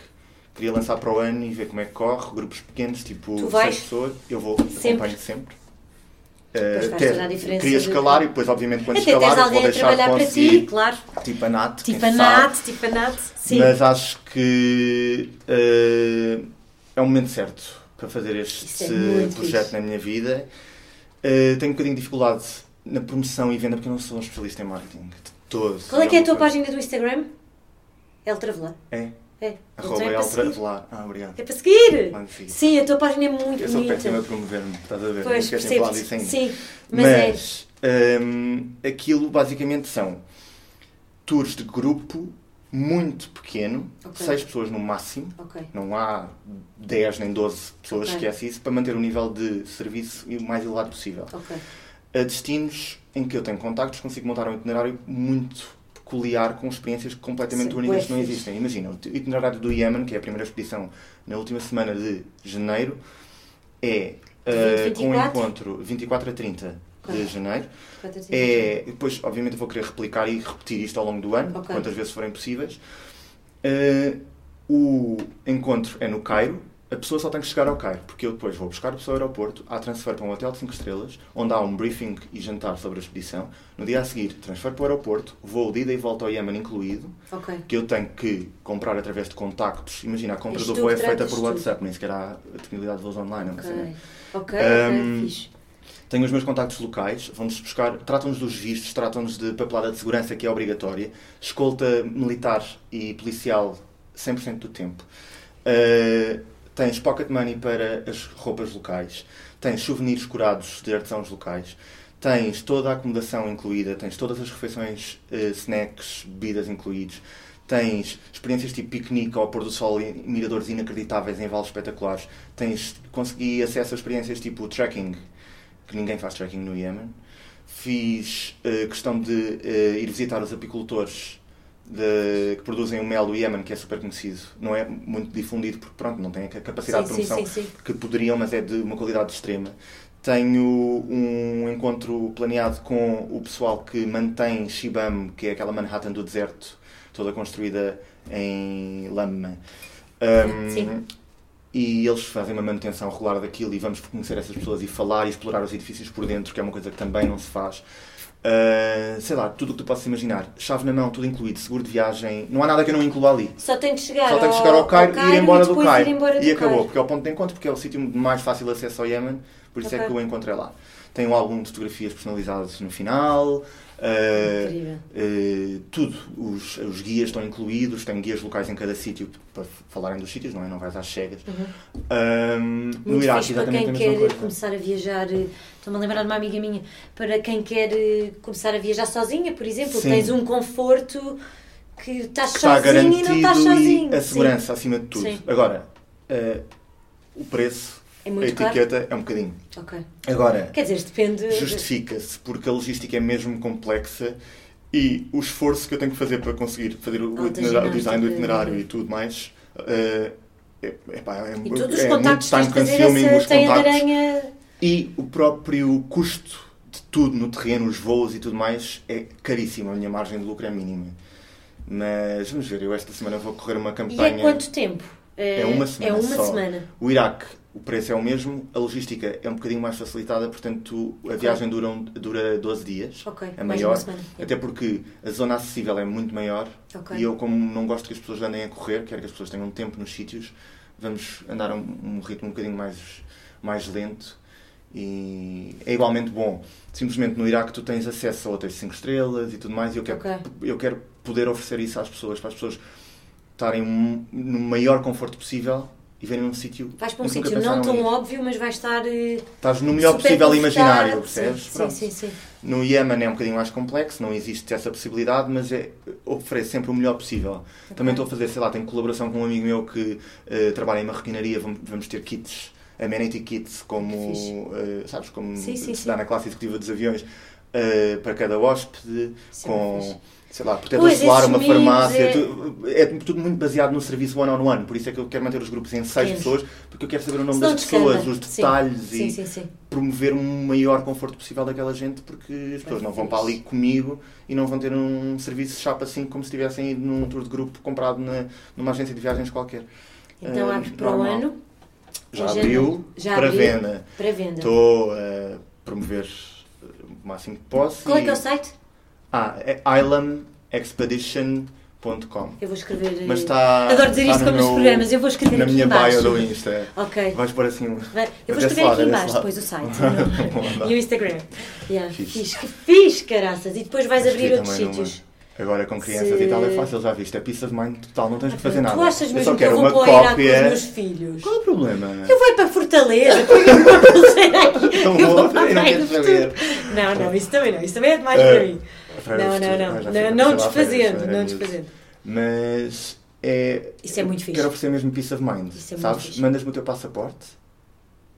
queria lançar para o ano e ver como é que corre, grupos pequenos, tipo Tu seis vais? pessoas, eu vou, Sempre? acompanho sempre. Eh, a diferença queria de- escalar e depois, obviamente, quando Até escalar, eu vou deixar de para ti, conseguir, claro. tipo a Nat, Tipo a sabe. Nat, tipo a Nat. Sim. Mas acho que eh, é o momento certo para fazer este é projeto fixe. na minha vida. Eh, tenho um bocadinho de dificuldade na promoção e venda porque eu não sou um especialista em marketing. De todo. Qual é que é a tua coisa- página do Instagram? El Travelar. É. É. Arroba Então é para. Ah, obrigado. É para seguir. Magnífico. Sim, a tua página é muito Eu sou a bonita. promover-me, estás a ver? Pois, falar percebo. Sim, mas, é. Mas hum, aquilo basicamente são tours de grupo muito pequeno, Ok. seis pessoas no máximo. Ok. Não há 10 nem 12 pessoas, Ok. esquece isso, para manter o nível de serviço o mais elevado possível. Ok. A destinos em que eu tenho contactos, consigo montar um itinerário muito peculiar, com experiências completamente únicas que não existem. Imagina, o itinerário do Iémen, que é a primeira expedição na última semana de janeiro, é uh, com um 24? encontro 24 a 30 de Ok. janeiro. É, depois, obviamente, eu vou querer replicar e repetir isto ao longo do ano, Ok. quantas vezes forem possíveis. Eh, o encontro é no Cairo. A pessoa só tem que chegar ao Cairo, porque eu depois vou buscar a pessoa ao aeroporto, há transfer para um hotel de 5 estrelas, onde há um briefing e jantar sobre a expedição. No dia a seguir, transfer para o aeroporto, voo de ida e volta ao Iémen incluído, Ok. que eu tenho que comprar através de contactos. Imagina, a compra És do voo é feita por tudo. WhatsApp, nem sequer há a disponibilidade de voos online. é uma cena. Ok. Um, ok, fixe. Tenho os meus contactos locais, vão-nos buscar, tratam-nos dos vistos, tratam-nos de papelada de segurança que é obrigatória, escolta militar e policial 100% do tempo. Uh, tens pocket money para as roupas locais, tens souvenirs curados de artesãos locais, tens toda a acomodação incluída, tens todas as refeições, uh, snacks, bebidas incluídos, tens experiências tipo piquenique ao pôr do sol em miradores inacreditáveis em vales espetaculares, tens consegui acesso a experiências tipo trekking, que ninguém faz trekking no Iémen. Fiz uh, questão de uh, ir visitar os apicultores de, que produzem o mel do Iémen, que é super conhecido. Não é muito difundido porque pronto, não tem a capacidade Sim, de sim, promoção sim, sim. que poderiam, mas é de uma qualidade extrema. Tenho um encontro planeado com o pessoal que mantém Shibam, que é aquela Manhattan do deserto, toda construída em lama. Um, Sim. E eles fazem uma manutenção regular daquilo e vamos conhecer essas pessoas e falar e explorar os edifícios por dentro, que é uma coisa que também não se faz. Uh, sei lá, tudo o que tu possas imaginar. Chave na mão, tudo incluído, seguro de viagem. Não há nada que eu não inclua ali. Só tem que chegar, Só tem que chegar ao Cairo, e ir embora do depois Cairo. ir embora e do acabou, Cairo. porque é o ponto de encontro, porque é o sítio de mais fácil acesso ao Iémen, por isso é Ok. que o encontrei lá. Tem um álbum de fotografias personalizadas no final. Uh, Incrível. uh, tudo, os, os guias estão incluídos, tem guias locais em cada sítio para falarem dos sítios, não é? Não vais às cegas. Um, no Uhum. Iraque, para quem quer coisa. começar a viajar. eh, Estou-me a lembrar de uma amiga minha. Para quem quer eh, começar a viajar sozinha, por exemplo, Sim. tens um conforto que estás que está sozinho e não estás sozinho. e a Sim. segurança acima de tudo. Sim. Agora, uh, o preço, É a muito caro. etiqueta é um bocadinho. Ok. Agora, Quer dizer, depende. justifica-se porque a logística é mesmo complexa e o esforço que eu tenho que fazer para conseguir fazer o, itinerário, o design do itinerário e tudo mais uh, é, é, pá, é, E todos os é contactos muito de time consuming, os de contactos aranha. e o próprio custo de tudo no terreno, os voos e tudo mais é caríssimo, a minha margem de lucro é mínima. Mas vamos ver, eu esta semana vou correr uma E campanha. é quanto tempo? É uma semana É uma só. semana. O Iraque, o preço é o mesmo, a logística é um bocadinho mais facilitada, portanto a viagem dura, um- dura 12 dias. Ok, É maior, até porque a zona acessível é muito maior Ok. e eu, como não gosto que as pessoas andem a correr, quero que as pessoas tenham tempo nos sítios, vamos andar a um, um ritmo um bocadinho mais, mais lento e é igualmente bom. Simplesmente no Iraque tu tens acesso a hotéis 5 estrelas e tudo mais e eu quero, Ok. eu quero poder oferecer isso às pessoas, para as pessoas estarem no maior conforto possível e verem um sítio. Vais para um sítio não tão ir. óbvio, mas vais estar. eh, Estás no melhor possível imaginário, percebes? Sim, Pronto. sim, sim. No Iémen é um bocadinho mais complexo, não existe essa possibilidade, mas é, oferece sempre o melhor possível. Também estou a fazer, sei lá, tenho colaboração com um amigo meu que eh, trabalha em marroquinaria, vamos, vamos ter kits, amenity kits, como, eh, sabes, como Sim, sim, se sim. dá na classe executiva dos aviões, eh, para cada hóspede, é com. Sei lá, Pois, solar, esses uma farmácia, é- tu- é... tudo muito baseado no serviço one-on-one, por isso é que eu quero manter os grupos em seis pessoas, porque eu quero saber o nome das pessoas, os detalhes Sim, e sim, sim. promover um maior conforto possível daquela gente porque as pessoas não vão para ali comigo e não vão ter um serviço chapa assim como se tivessem ido num tour de grupo comprado na, numa agência de viagens qualquer. Então Ah, abre para o ano. Já em abriu. Já para abriu venda. Para venda. Estou a promover o máximo que posso. Qual é que é o site? Ah, é islamexpedition.com. Eu vou escrever. eh, Mas está. Adoro dizer isto no como nos programas. Eu vou escrever Na aqui minha bio do Insta. Ok. Vais pôr assim um. Vai- Eu vou escrever lado, aqui é embaixo depois o site e o Instagram. Yeah, fixe. Que fixe, caraças. E depois vais Mas abrir outros sítios. Agora com crianças Se- e tal é fácil, já viste, é peace of mind total, não tens que fazer nada. Tu achas eu mesmo só que eu quero vou uma para Iraque com os cópia. meus filhos? Qual é o problema? Eu vou para Fortaleza, uma pulseira aqui. Não eu vou, vou para a eu não quero. Não, isso também não. Isso também é demais Eh, para mim. Não, não, ah, não. Não, sei, não desfazendo, não desfazendo. Mas é. Isso é muito fixe. Quero oferecer mesmo peace of mind. Isso é Sabes? Mandas-me o teu passaporte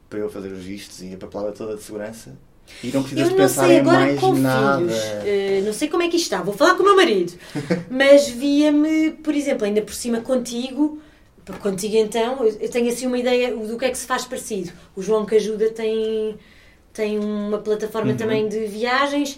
para eu fazer os vistos e a papelada toda de segurança. E não precisas Eu não pensar sei em agora mais com nada. filhos. Eh, não sei como é que isto está. Vou falar com o meu marido. Mas via-me, por exemplo, ainda por cima contigo. porque Contigo então, eu eu tenho assim uma ideia do que é que se faz parecido. O João que ajuda tem, tem uma plataforma Uhum. também de viagens.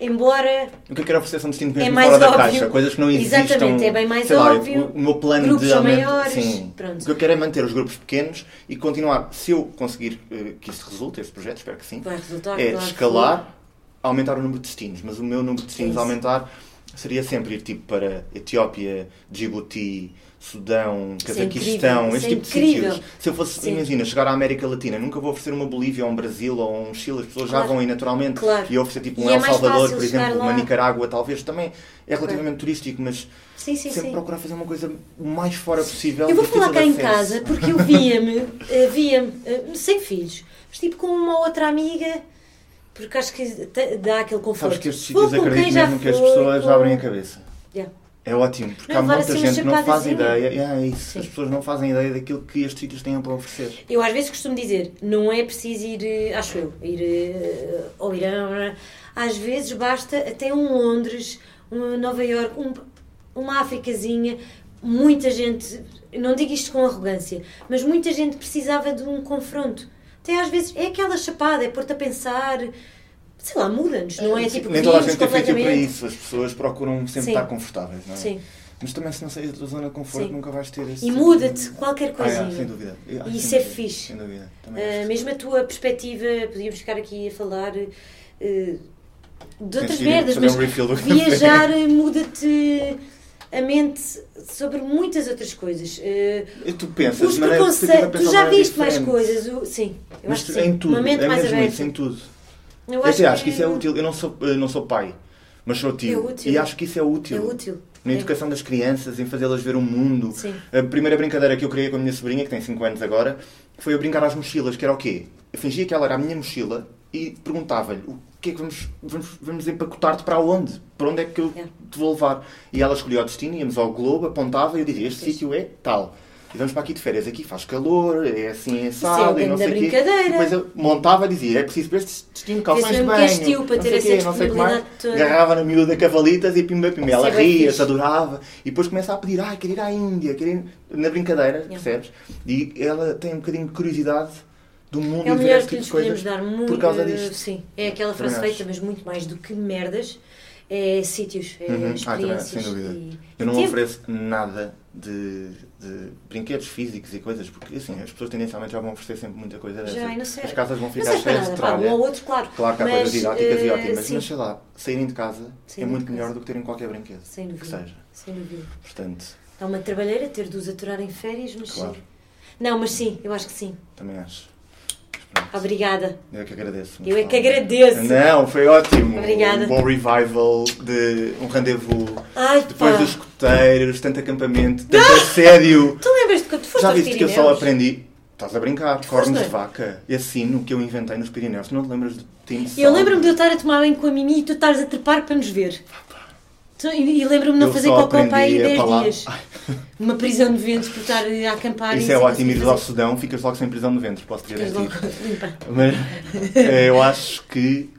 Embora O que eu quero oferecer são destinos É mesmo mais fora da óbvio. caixa, coisas que não existam. Exatamente, é bem mais sei lá, óbvio. o, o meu plano Grupos de aumento- maiores, Sim. pronto. O que eu quero é manter os grupos pequenos e continuar, se eu conseguir eh, que isto resulte, este projeto, espero que sim, vai resultar. é claro escalar, aumentar o número de destinos. Mas o meu número de destinos Isso. a aumentar seria sempre ir tipo para Etiópia, Djibouti, Sudão, é Cazaquistão, incrível, esse é tipo de incrível. sítios. Se eu fosse, Sim. imagina, chegar à América Latina, nunca vou oferecer uma Bolívia ou um Brasil ou um Chile, as pessoas já Claro. vão aí naturalmente. Claro. E eu oferecer tipo E um é El mais Salvador, por exemplo, uma lá. Nicarágua, talvez também é relativamente turístico, mas Sim, sim, sempre sim. procurar fazer uma coisa o mais fora possível. Eu vou falar de cá em casa porque eu via-me, eh, via-me, eh, sem filhos, mas tipo com uma outra amiga, porque acho que dá aquele conforto. Sabes que estes sítios já mesmo que as pessoas com- abrem a cabeça. Yeah. É ótimo, porque Não, há muita gente que não faz ideia. Yeah, é isso. Sim. As pessoas não fazem ideia daquilo que estes sítios têm para oferecer. Eu às vezes costumo dizer, não é preciso ir, eh, acho eu, ir eh, ao Irã. Às vezes basta até um Londres, uma Nova York, um- uma Áfricazinha. Muita gente, não digo isto com arrogância, mas muita gente precisava de um confronto. Até às vezes é aquela chapada, é pôr-te a pensar. Sei lá, muda-nos, não é tipo Nem toda a gente é feito para isso. As pessoas procuram sempre Sim. estar confortáveis, não é? Sim. Mas também se não saís da tua zona de conforto Sim. nunca vais ter esse... E muda-te qualquer Ah, é, coisinha. sem dúvida. Ah, E sem isso é fixe. Sem dúvida. Uh, mesmo a tua perspectiva, podíamos ficar aqui a falar uh, de outras merdas, mas um viajar uh, muda-te a mente sobre muitas outras coisas. Uh, tu pensas os preconceitos, tu já viste mais coisas, o- sim, eu Mas acho que sim. em tudo, uma mente é mais aberta. isso, em tudo. Eu Eu até acho que isso é útil. Eu não sou, eu não sou pai, mas sou tio. É. E acho que isso é útil. É útil. Na É. educação das crianças, em fazê-las ver o mundo. Sim. A primeira brincadeira que eu criei com a minha sobrinha, que tem 5 anos agora, foi a brincar às mochilas, que era o quê? Eu fingia que ela era a minha mochila e perguntava-lhe o que é que vamos, vamos, vamos empacotar-te para onde? Para onde é que eu É. te vou levar? E ela escolhia o destino, íamos ao globo, apontava e eu dizia, este sítio é tal. E vamos para aqui de férias, aqui faz calor, é assim, é é assado, e não sei o quê. E depois eu montava e dizia, é preciso para este destino, calções de banho, tio para não ter sei o quê, não sei o que mais. disponibilidade toda. Agarrava na miúda cavalitas e pimba pimba. Ela é bem ria, fixe. se adorava. E depois começa a pedir, ai, quero ir à Índia, quero ir... Na brincadeira, percebes? E ela tem um bocadinho de curiosidade do mundo É o e melhor que tipo lhes de coisas podemos dar. Muito, por causa disto. Sim, é aquela frase feita, mas muito mais do que merdas. É sítios, é Uhum. Ah, experiências. sem dúvida. e- Eu não ofereço nada de, de brinquedos físicos e coisas, porque assim, as pessoas tendencialmente já vão oferecer sempre muita coisa dessa. Já, não sei. As casas vão ficar cheias de pá, um tralha. ou outro, claro. Claro que há Mas, coisas didáticas e eh, ótimas, sim. mas sei lá, saírem de casa é muito de melhor casa. do que terem qualquer brinquedo. Sem Que dúvida. seja. Sem dúvida. Portanto, É uma trabalheira ter de os aturar em férias, mas Claro. sim. Não, mas sim, eu acho que sim. também acho. Pronto, Obrigada. Eu é que agradeço. Eu é que agradeço. Não, foi ótimo. Obrigada. Um bom revival de um rendezvous Ai, depois pá. dos escuteiros, tanto acampamento, tanto assédio. Tu lembras de quando tu foste Já viste que eu só aprendi. Estás a brincar, cornos de vaca. Esse sino que eu inventei nos Pirineus. Não te lembras de Team Eu lembro-me de eu estar a tomar banho com a Mimi e tu estares a trepar para nos ver. E, lembro-me de não fazer cocó para aí aprendi a 10 falar. dias. Uma prisão de ventos por estar a acampar Isso é sem ótimo, ires ao. Sudão, ficas logo sem prisão de ventre, posso te garantir. logo. Mas eh, eu acho que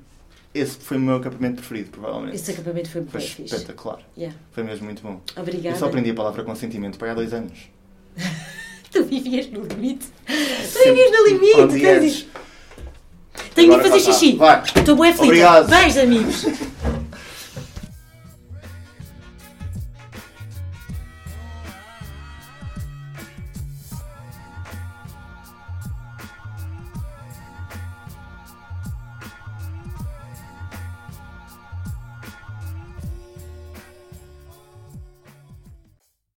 esse foi o meu acampamento preferido, provavelmente. Esse acampamento foi Foi espetacular. Yeah. Foi mesmo muito bom. Obrigada. Eu só aprendi a palavra consentimento para há dois anos. Tu vivias no limite. Tu vivias no limite. Quer. Tenho de fazer xixi. Estou bem aflita. Obrigado. Beijo, amigos.